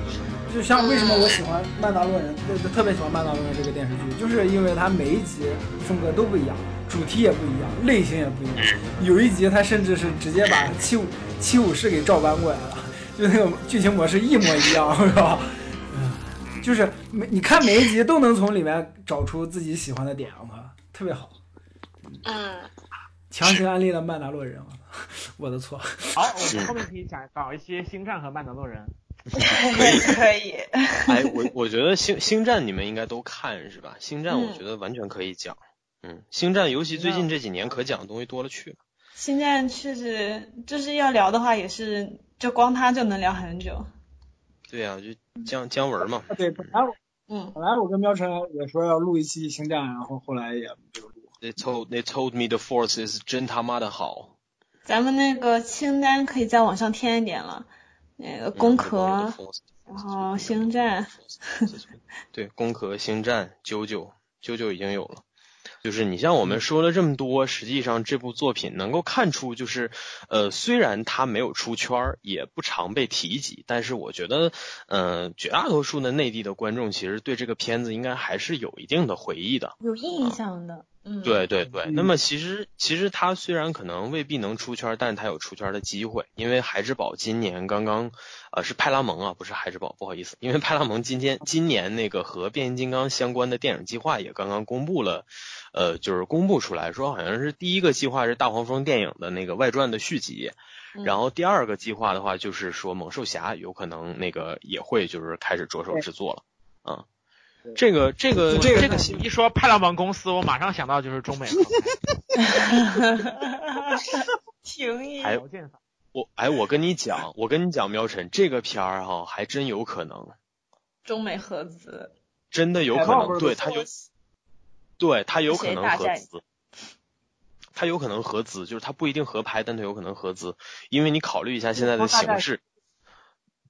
就像为什么我喜欢《曼达洛人》，特别喜欢《曼达洛人》这个电视剧，就是因为它每一集风格都不一样。主题也不一样，类型也不一样。有一集他甚至是直接把 七武七武士给照搬过来了，就那个剧情模式一模一样，是吧？嗯，就是每你看每一集都能从里面找出自己喜欢的点，我靠，特别好。嗯。强行安利了曼达洛人，我的错。好，我们后面可以讲搞一些星战和曼达洛人。可 以可以。哎，我我觉得星星战你们应该都看是吧？星战我觉得完全可以讲。嗯，星战尤其最近这几年可讲的东西多了去了。星战确实就是要聊的话，也是就光它就能聊很久。对呀，就姜姜文嘛。对，本来我嗯，本来我跟喵晨也说要录一期星战，然后后来也没有录。They told they told me the Force is 真他妈的好。咱们那个清单可以再往上添一点了，那个攻壳，然后星战。对，攻壳、星战、九九、九九已经有了。就是你像我们说了这么多，实际上这部作品能够看出，就是呃，虽然它没有出圈，也不常被提及，但是我觉得，嗯，绝大多数的内地的观众其实对这个片子应该还是有一定的回忆的，有印象的。嗯，对对对。那么其实其实它虽然可能未必能出圈，但是它有出圈的机会，因为孩之宝今年刚刚，呃，是派拉蒙啊，不是孩之宝，不好意思，因为派拉蒙今天今年那个和变形金刚相关的电影计划也刚刚公布了。呃，就是公布出来说，好像是第一个计划是大黄蜂电影的那个外传的续集，然后第二个计划的话就是说猛兽侠有可能那个也会就是开始着手制作了，啊，这个这个这个一说派拉蒙公司，我马上想到就是中美了停还有我哎，我跟你讲，我跟你讲，喵晨这个片儿哈，还真有可能中美合资，真的有可能，对他有。对他有可能合资，他有可能合资，就是他不一定合拍，但他有可能合资，因为你考虑一下现在的形势，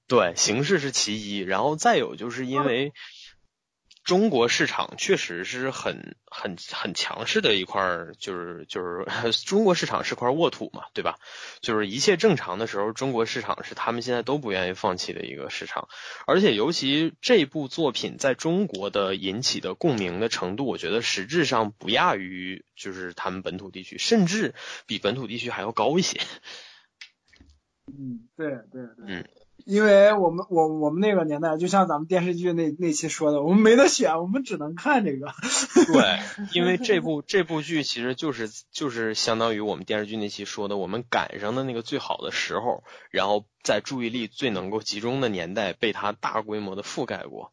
对，形势是其一，然后再有就是因为。中国市场确实是很很很强势的一块，就是就是 中国市场是块沃土嘛，对吧？就是一切正常的时候，中国市场是他们现在都不愿意放弃的一个市场。而且尤其这部作品在中国的引起的共鸣的程度，我觉得实质上不亚于就是他们本土地区，甚至比本土地区还要高一些。嗯，对对对。嗯。因为我们我我们那个年代，就像咱们电视剧那那期说的，我们没得选，我们只能看这个。对，因为这部这部剧其实就是就是相当于我们电视剧那期说的，我们赶上的那个最好的时候，然后在注意力最能够集中的年代，被它大规模的覆盖过。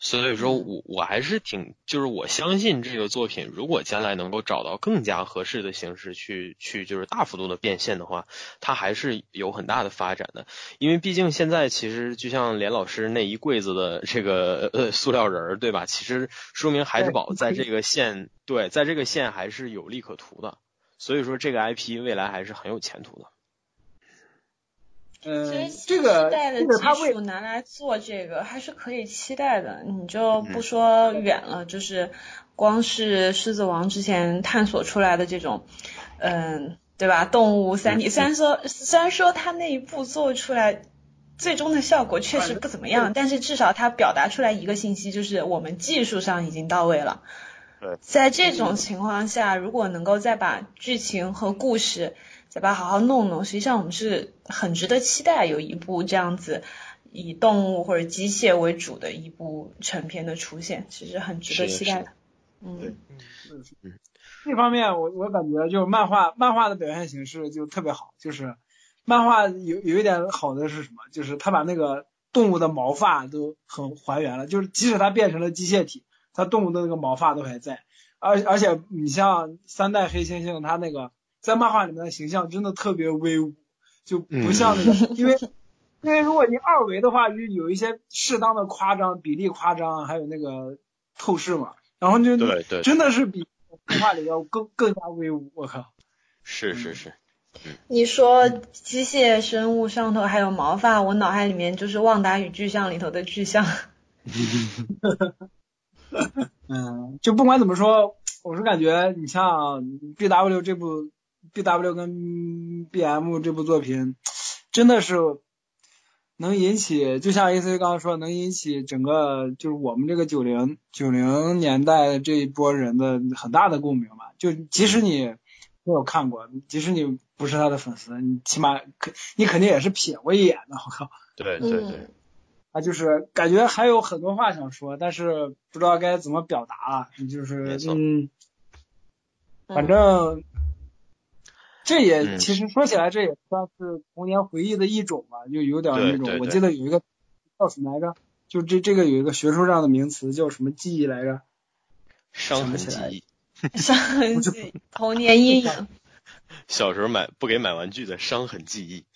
所以说我我还是挺，就是我相信这个作品，如果将来能够找到更加合适的形式去去就是大幅度的变现的话，它还是有很大的发展的。因为毕竟现在其实就像连老师那一柜子的这个呃塑料人儿，对吧？其实说明孩之宝在这个线对，在这个线还是有利可图的。所以说这个 IP 未来还是很有前途的。嗯，这个这个技术拿来做这个还是可以期待的。你就不说远了，就是光是狮子王之前探索出来的这种，嗯，对吧？动物三体虽然说虽然说他那一步做出来，最终的效果确实不怎么样，但是至少它表达出来一个信息，就是我们技术上已经到位了。在这种情况下，如果能够再把剧情和故事。再把它好好弄弄，实际上我们是很值得期待有一部这样子以动物或者机械为主的一部成片的出现，其实很值得期待的。嗯嗯嗯，这方面我我感觉就漫画漫画的表现形式就特别好，就是漫画有有一点好的是什么？就是他把那个动物的毛发都很还原了，就是即使它变成了机械体，它动物的那个毛发都还在。而而且你像三代黑猩猩，它那个。在漫画里面的形象真的特别威武，就不像那个，因为因为如果你二维的话，就有一些适当的夸张，比例夸张，还有那个透视嘛，然后就对对，真的是比漫画里要更更加威武，我靠！是是是，你说机械生物上头还有毛发，我脑海里面就是《旺达与巨像》里头的巨像。嗯，就不管怎么说，我是感觉你像 B W 这部。B W 跟 B M 这部作品真的是能引起，就像 A C 刚刚说，能引起整个就是我们这个九零九零年代这一波人的很大的共鸣吧。就即使你没有看过，即使你不是他的粉丝，你起码肯你肯定也是瞥过一眼的。我靠！对对对，啊，就是感觉还有很多话想说，但是不知道该怎么表达了。就是嗯，反正。这也其实说起来，这也算是童年回忆的一种吧，就有点那种。我记得有一个叫什么来着？就这这个有一个学术上的名词叫什么记忆来着？伤痕记忆。伤痕记忆，童年阴影。小时候买不给买玩具的伤痕记忆。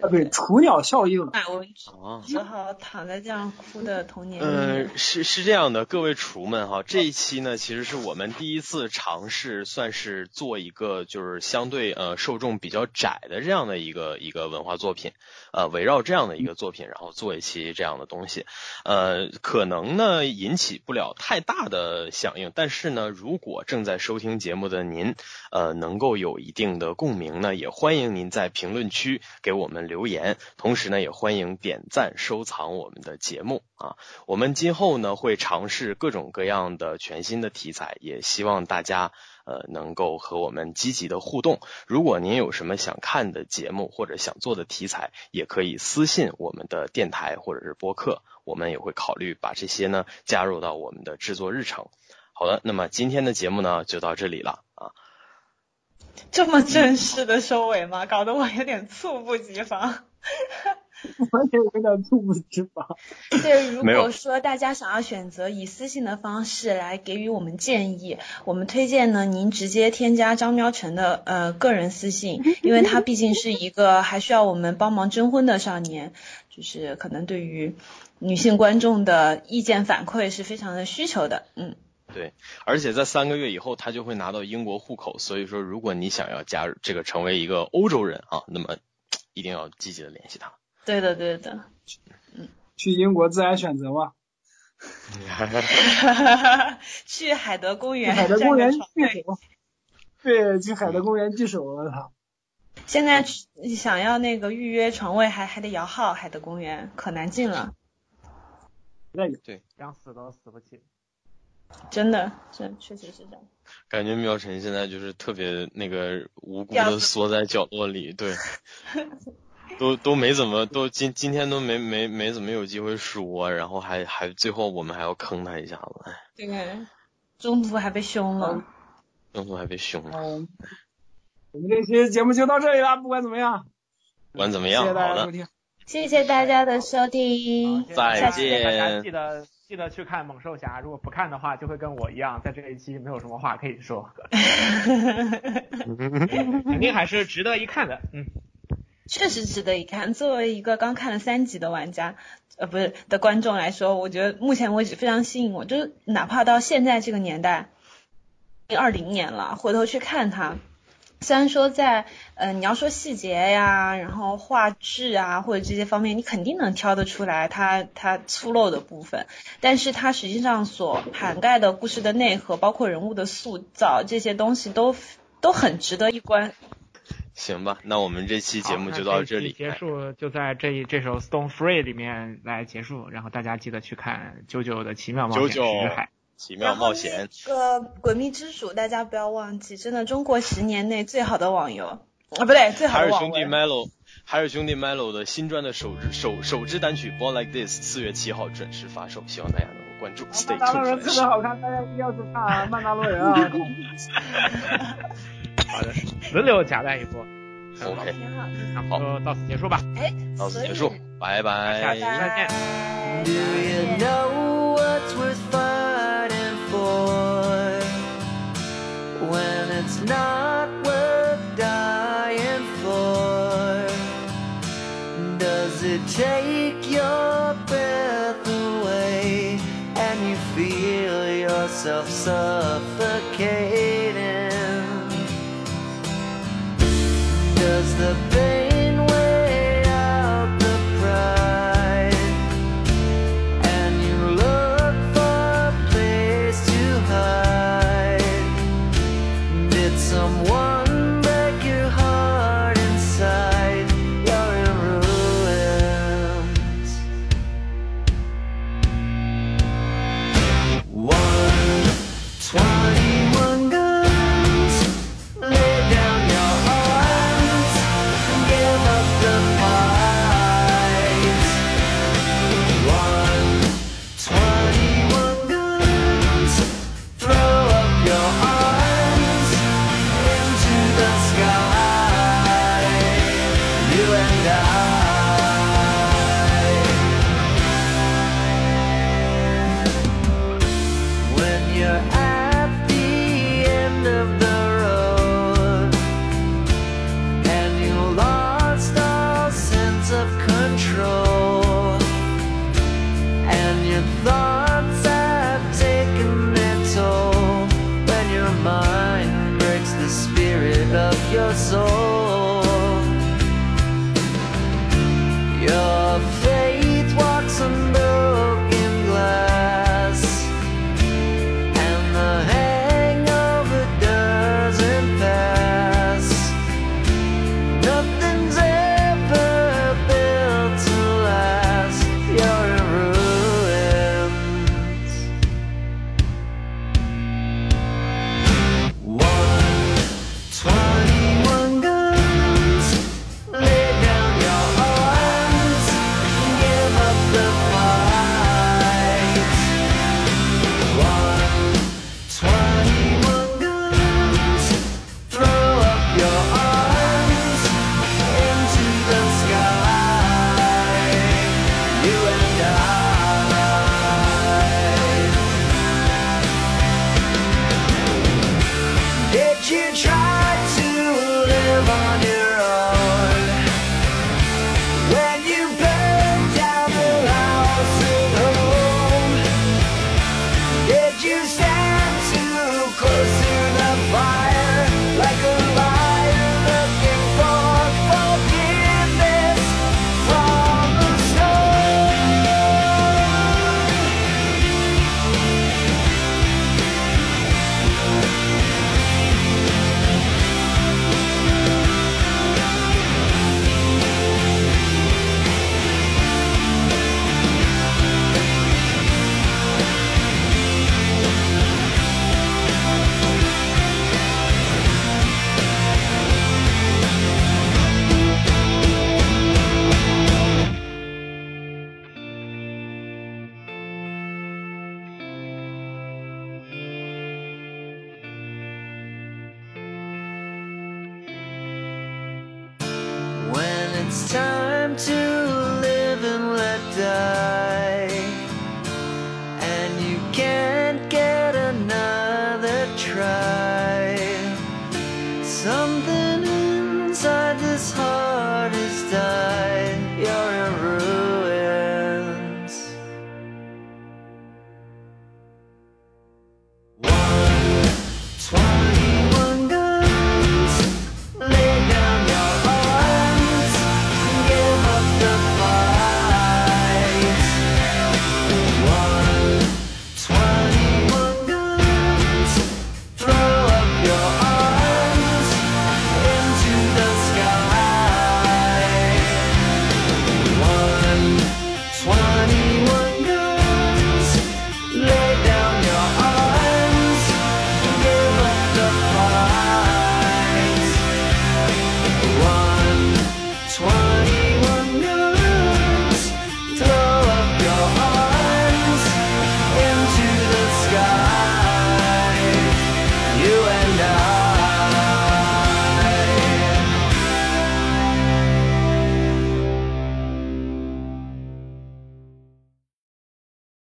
啊，对，雏鸟效应。哎，我只好躺在这样哭的童年。嗯，是是这样的，各位厨们哈，这一期呢，其实是我们第一次尝试，算是做一个就是相对呃受众比较窄的这样的一个一个文化作品，呃，围绕这样的一个作品，然后做一期这样的东西，呃，可能呢引起不了太大的响应，但是呢，如果正在收听节目的您，呃，能够有一定的共鸣呢，也欢迎您在评论区给我们。们留言，同时呢，也欢迎点赞收藏我们的节目啊。我们今后呢会尝试各种各样的全新的题材，也希望大家呃能够和我们积极的互动。如果您有什么想看的节目或者想做的题材，也可以私信我们的电台或者是播客，我们也会考虑把这些呢加入到我们的制作日程。好的，那么今天的节目呢就到这里了啊。这么正式的收尾吗？搞得我有点猝不及防。我也有点猝不及防。对，如果说大家想要选择以私信的方式来给予我们建议，我们推荐呢，您直接添加张喵晨的呃个人私信，因为他毕竟是一个还需要我们帮忙征婚的少年，就是可能对于女性观众的意见反馈是非常的需求的，嗯。对，而且在三个月以后，他就会拿到英国户口。所以说，如果你想要加入这个成为一个欧洲人啊，那么一定要积极的联系他。对的，对的。嗯，去英国自然选择嘛。去海德公园。海德公园。对，去海德公园聚首了他。现在想要那个预约床位，还还得摇号。海德公园可难进了。那对，想死都死不起。真的，这确实是这样。感觉苗晨现在就是特别那个无辜的缩在角落里，对，都都没怎么，都今今天都没没没怎么有机会说，然后还还最后我们还要坑他一下子，对，中途还被凶了，中途还被凶了。我们这期节目就到这里了，不管怎么样，不管怎么样，好的，谢谢大家的收听，再见，记得。记得去看猛兽侠，如果不看的话，就会跟我一样，在这一期没有什么话可以说。肯定还是值得一看的，嗯，确实值得一看。作为一个刚看了三集的玩家，呃，不是的观众来说，我觉得目前为止非常吸引我。就是哪怕到现在这个年代，二零年了，回头去看它。虽然说在呃你要说细节呀，然后画质啊或者这些方面，你肯定能挑得出来它它粗陋的部分，但是它实际上所涵盖的故事的内核，包括人物的塑造这些东西都都很值得一观。行吧，那我们这期节目就到这里结束，就在这一这首 Stone Free 里面来结束，然后大家记得去看九九的奇妙冒险之海。奇妙冒险。这个诡秘之主，大家不要忘记，真的中国十年内最好的网游啊，不对，最好的网海尔兄弟 Melo，海尔兄弟 Melo 的新专的首支首首支单曲《Born Like This》四月七号准时发售，希望大家能够关注。曼达洛人特别好看，大家一定要去看啊曼达洛人啊！好的，轮流夹带一波。OK，那好，就到此结束吧。哎，到此结束，拜拜，下期再见。Not worth dying for? Does it take your breath away and you feel yourself suffocating?